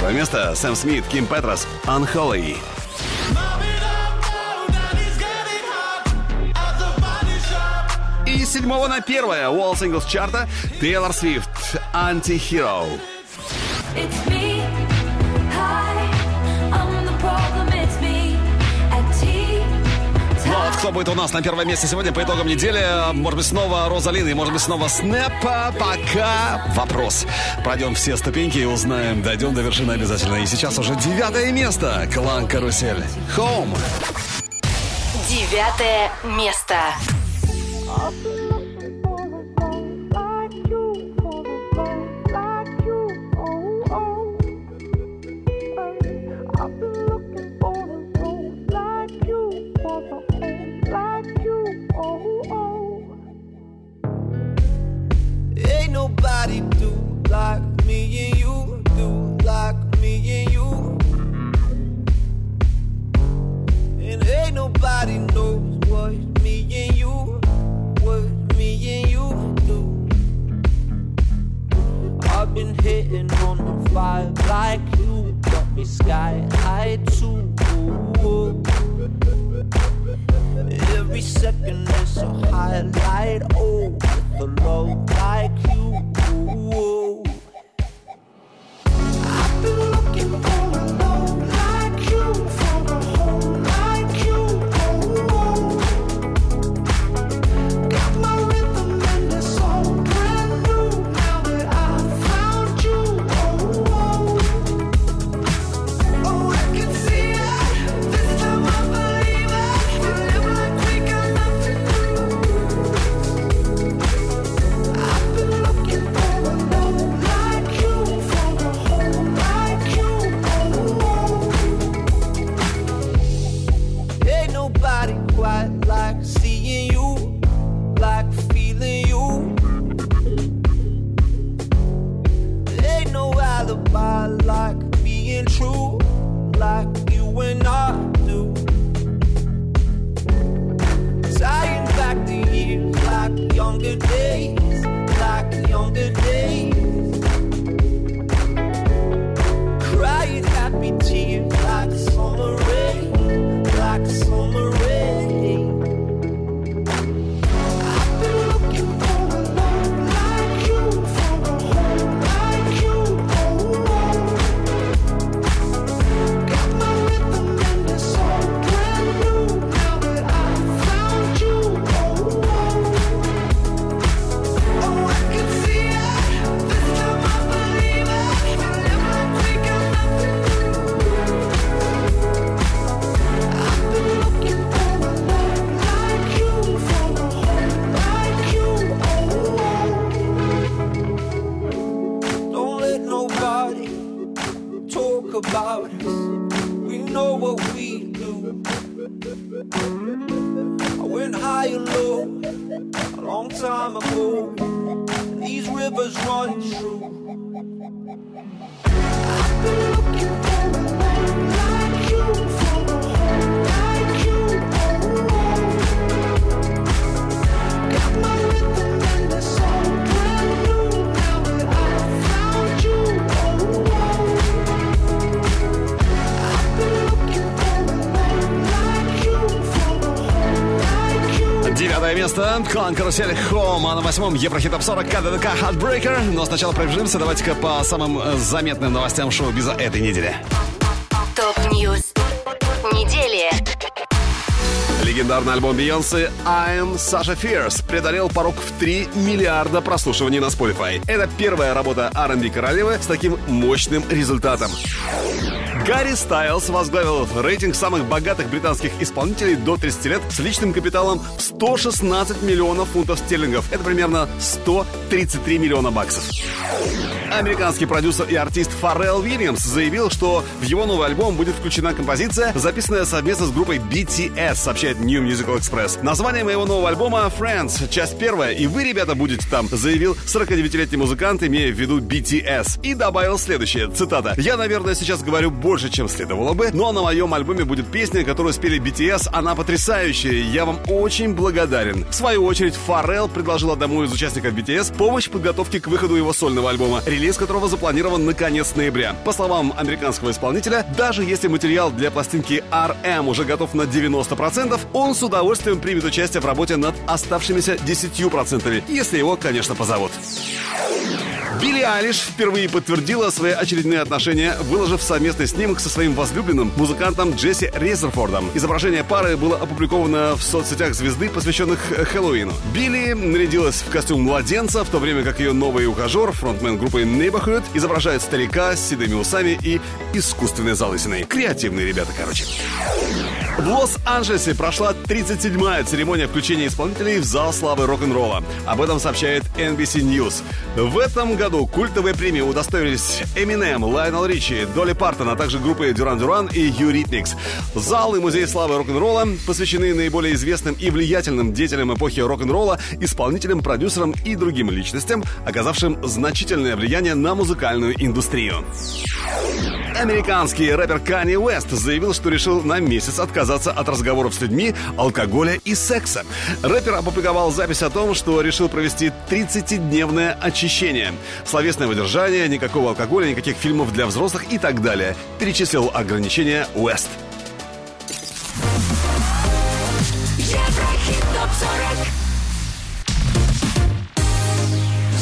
Второе место. Сэм Смит, Ким Петрос, Unholy. И с седьмого на первое Wall Singles чарта Тейлор Свифт, Anti-Hero. It's me. Кто будет у нас на первом месте сегодня по итогам недели? Может быть, снова Розалина и может быть, снова Снэпа. Пока вопрос. Пройдем все ступеньки и узнаем, дойдем до вершины обязательно. И сейчас уже девятое место. Клан Карусель. Home. Девятое место. Like me and you, do like me and you. And ain't nobody knows what me and you, what me and you do. I've been hitting on the vibe like you, got me sky high too. Every second is a highlight, oh, with a low like you. Klangkarussell Home. А на восьмом Еврохит Топ 40 KDDK Heartbreaker. Но сначала пробежимся. Давайте-ка по самым э, заметным новостям шоу-биза этой недели. Top news недели. Легендарный альбом Бейонсе I'm Sasha Fierce преодолел порог в 3 миллиарда прослушиваний на Spotify. Это первая работа R&B королевы с таким мощным результатом. Гарри Стайлз возглавил рейтинг самых богатых британских исполнителей до 30 лет с личным капиталом в 116 миллионов фунтов стерлингов. Это примерно 133 миллиона баксов. Американский продюсер и артист Фаррелл Уильямс заявил, что в его новый альбом будет включена композиция, записанная совместно с группой BTS, сообщает New Musical Express. Название моего нового альбома Friends, часть первая, и вы, ребята, будете там, заявил 49-летний музыкант, имея в виду BTS. И добавил следующее, цитата. «Я, наверное, сейчас говорю больше, чем следовало бы, но на моем альбоме будет песня, которую спели BTS, она потрясающая, я вам очень благодарен». В свою очередь, Фаррелл предложил одному из участников BTS помощь в подготовке к выходу его сольного альбома, релиз которого запланирован на конец ноября. По словам американского исполнителя, даже если материал для пластинки RM уже готов на 90%, он с удовольствием примет участие в работе над оставшимися 10%, если его, конечно, позовут. Билли Айлиш впервые подтвердила свои очередные отношения, выложив совместный снимок со своим возлюбленным музыкантом Джесси Резерфордом. Изображение пары было опубликовано в соцсетях звезды, посвященных Хэллоуину. Билли нарядилась в костюм младенца, в то время как ее новый ухажер, фронтмен группы Neighborhood, изображает старика с седыми усами и искусственной залысиной. Креативные ребята, короче. В Лос-Анджелесе прошла 37-я церемония включения исполнителей в зал славы рок-н-ролла. Об этом сообщает NBC News. В этом году культовые премии удостоились Eminem, Лайонел Ричи, Долли Партон, а также группы Дюран Дюран и Юритмикс. Зал и музей славы рок-н-ролла посвящены наиболее известным и влиятельным деятелям эпохи рок-н-ролла, исполнителям, продюсерам и другим личностям, оказавшим значительное влияние на музыкальную индустрию. Американский рэпер Канни Уэст заявил, что решил на месяц отказаться от разговоров с людьми, алкоголя и секса. Рэпер опубликовал запись о том, что решил провести 30-дневное очищение. Словесное выдержание, никакого алкоголя, никаких фильмов для взрослых и так далее. Перечислил ограничения Уэст. Еврохит ТОП-40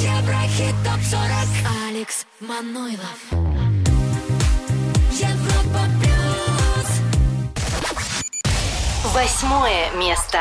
Еврохит ТОП-40 Алекс Манойлов. Европа Плюс Восьмое место.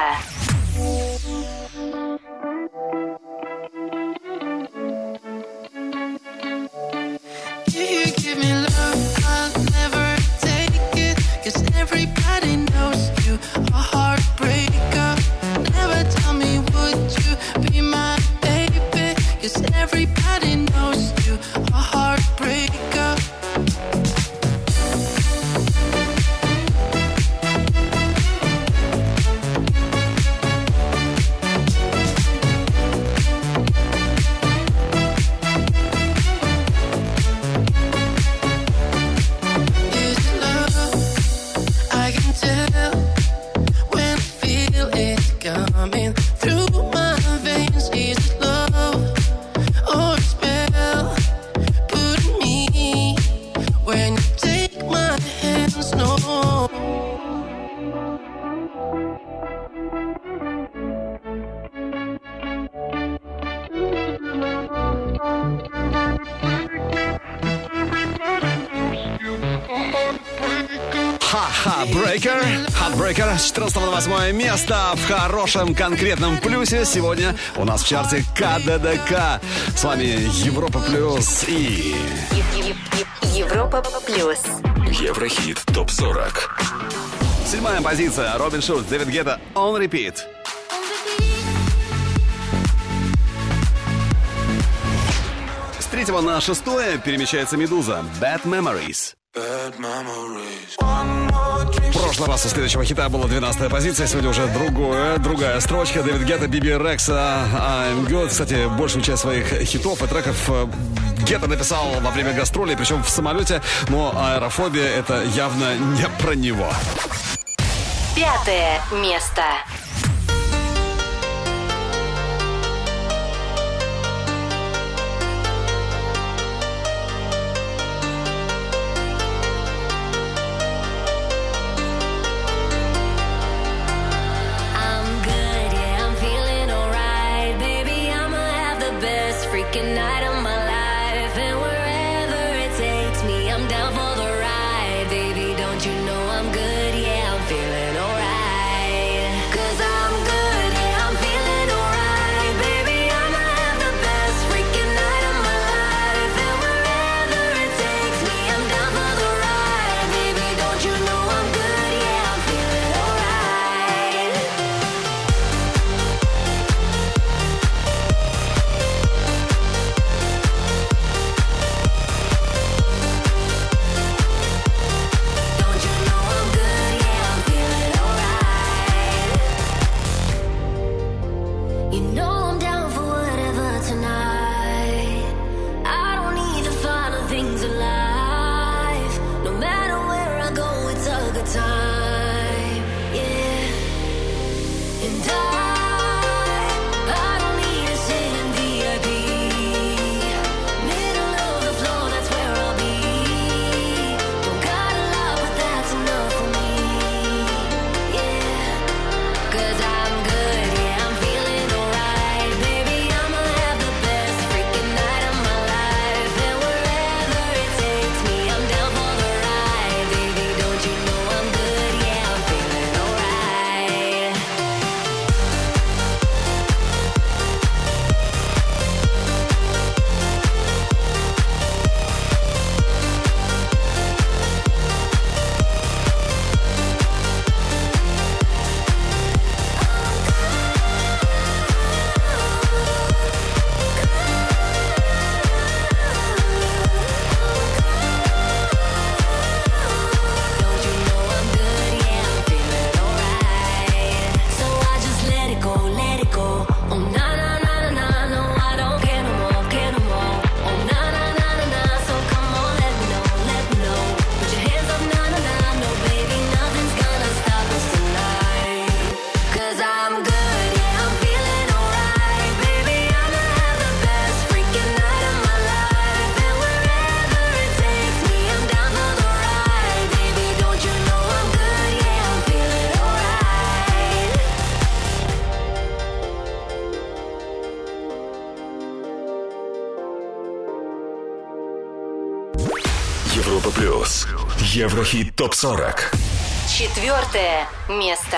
Heartbreaker. Heartbreaker с 14 на 8 место в хорошем конкретном плюсе. Сегодня у нас в чарте КДДК. С вами Европа Плюс и... Европа Плюс. Еврохит ТОП-40. Седьмая позиция. Робин Шульц, Дэвид Гетта, On Repeat. С третьего на шестое перемещается «Медуза» «Bad Memories». В прошлый раз у следующего хита была 12 позиция, сегодня уже другое, другая строчка. Дэвид Гетта, Биби Рекса, I'm Good. Кстати, большую часть своих хитов и треков э, Гетто написал во время гастролей, причем в самолете, но аэрофобия это явно не про него. Пятое место. Еврохит ТОП-40. Четвертое место.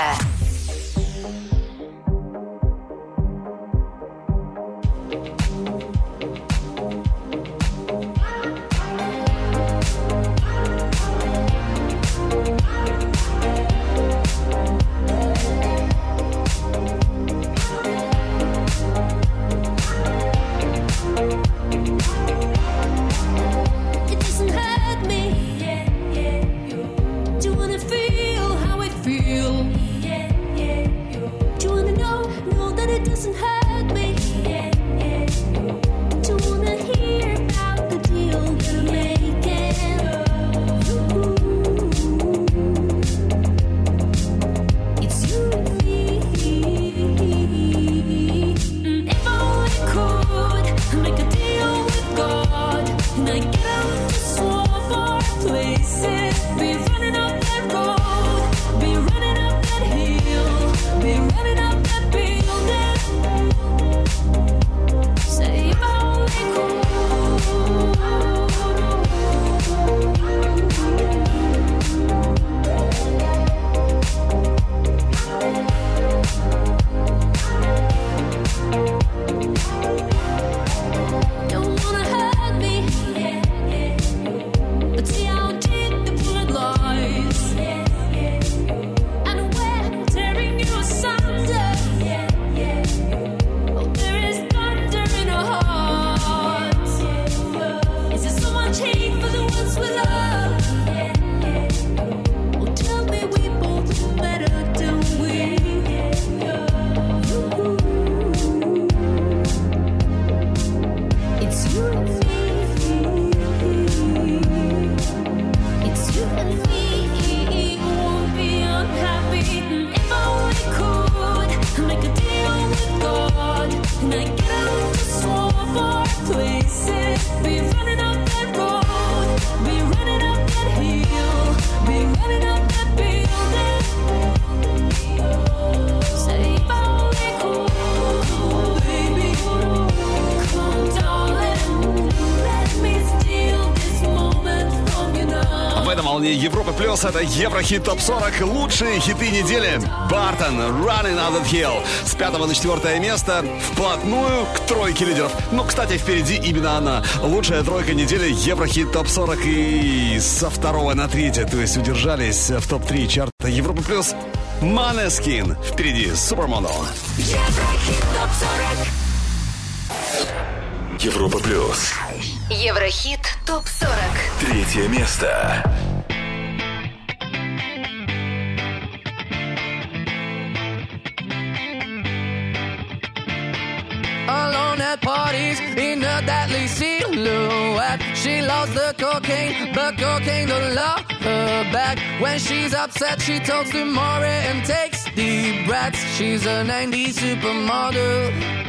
Волне Европы Плюс. Это Еврохит Топ 40. Лучшие хиты недели. Бартон, Running Out of Hill. С пятого на четвертое место. Вплотную к тройке лидеров. Ну, кстати, впереди именно она. Лучшая тройка недели Еврохит Топ 40. И со второго на третье. То есть удержались в топ-3 чарта Европы Плюс. Манескин. Впереди Супермодел. Еврохит топ 40. Европа плюс. Еврохит ТОП-40. Третье место. alone at parties in a deadly silhouette. She loves the cocaine, but cocaine don't love her back. When she's upset, she talks to Maury and takes deep breaths. She's a 90s supermodel.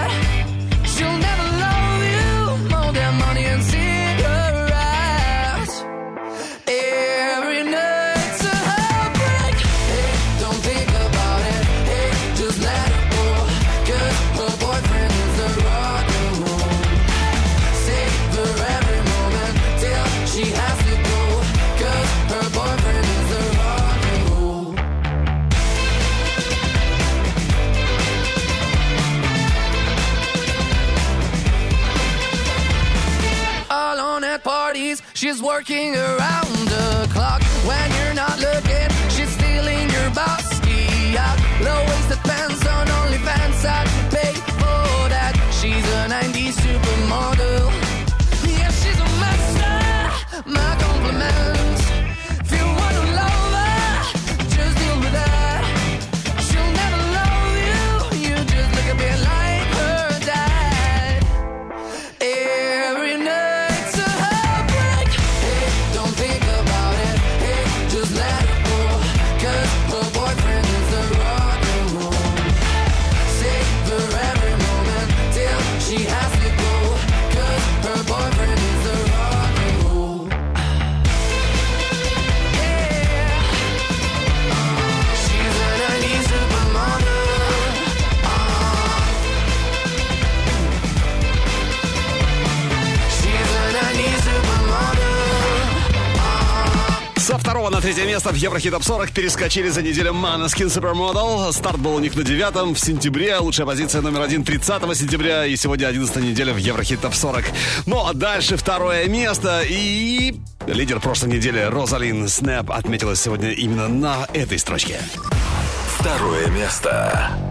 She's working around the clock when you're not looking. She's stealing your bossy out. Low waisted pants on OnlyFans. I'd второго на третье место в Еврохит Топ 40 перескочили за неделю Maneskin Supermodel. Старт был у них на девятом в сентябре. Лучшая позиция номер один 30 сентября. И сегодня 11 неделя в Еврохит Топ 40. Ну а дальше второе место. И лидер прошлой недели Розалин Снэп отметилась сегодня именно на этой строчке. Второе место.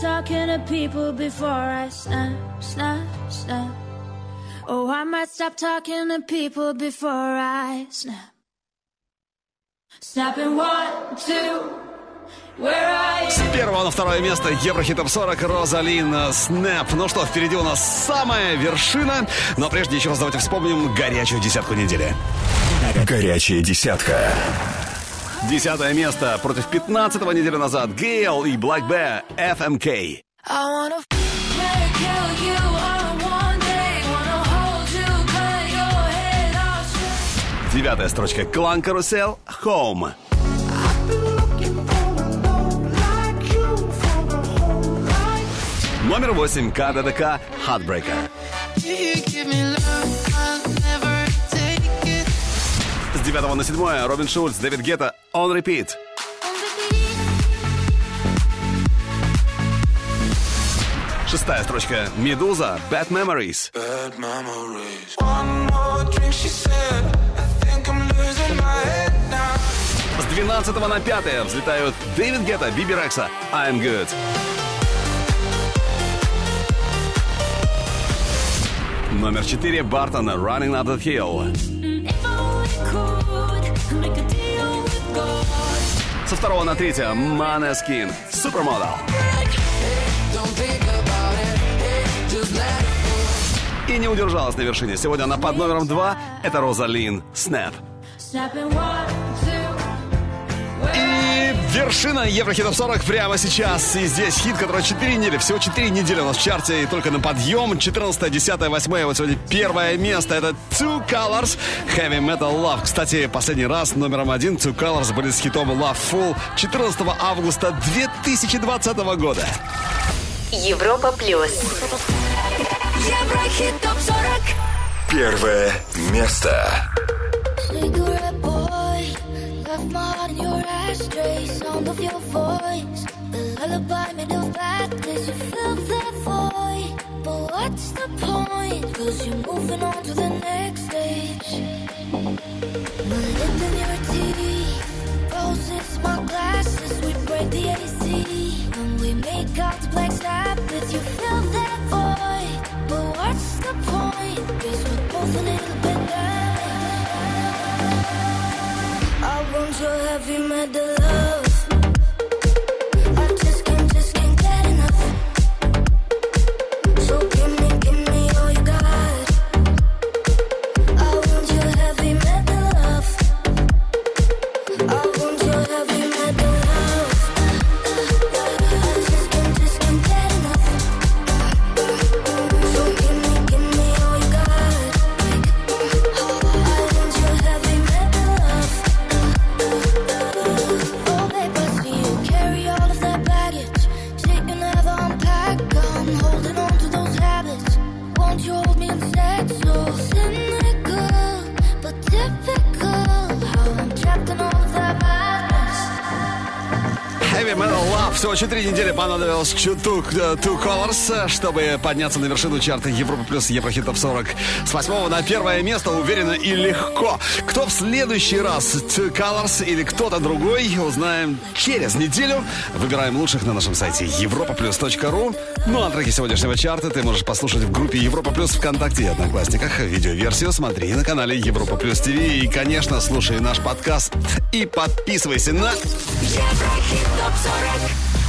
Talking to people before I snap, snap, snap. Oh, I might stop talking to people before I snap. Snapping one, two. С первого на второе место Еврохит Топ 40 Розалин Снэп. Ну что, впереди у нас самая вершина. Но прежде еще раз давайте вспомним горячую десятку недели. Горячая десятка. Десятое место против пятнадцатого недели назад. Гейл и Black Bear FMK. Девятая строчка. Клан Карусел. Home. Номер восемь. КДДК. Heartbreaker. С девятого на седьмое. Робин Шульц. Дэвид Гетта. On Repeat. Шестая строчка. Медуза. Bad Memories. Bad memories. Drink, said. С 12 на 5 взлетают Дэвид Гетта, Биби Рекса, I'm Good. Номер 4 Бартона, Running Up That Hill. Со второго на третье Maneskin, Supermodel. И не удержалась на вершине. Сегодня она под номером 2. Это Розалин Снэп. Two. И вершина Еврохитов 40 прямо сейчас. И здесь хит, который 4 недели, всего 4 недели у нас в чарте и только на подъем. 14, 10, 8, вот сегодня первое место. Это Two Colors Heavy Metal Love. Кстати, последний раз номером один Two Colors были с хитом Love Full 14 августа 2020 года. Европа плюс. Еврохит топ 40. Первое место. Left my heart in your ashtray. Sound of your voice, the lullaby made of badness. You fill that void, but what's the point? Cause you're moving on to the next stage. My lip in your teeth, roses, my glasses. We break the AC, and we make out the black Sabbath. You fill that void, but what's the point? Guess we're both a little bit So have you met the love? 4 недели понадобилось Two, two Colors, чтобы подняться на вершину чарта Европа плюс Еврохитов 40. С 8 на первое место уверенно и легко. Кто в следующий раз Two Colors или кто-то другой, узнаем через неделю. Выбираем лучших на нашем сайте europaplus.ru. Ну а треки сегодняшнего чарта ты можешь послушать в группе Европа Плюс ВКонтакте и Одноклассниках. Видеоверсию смотри на канале Европа Плюс ТВ. И, конечно, слушай наш подкаст и подписывайся на Еврохит топ 40.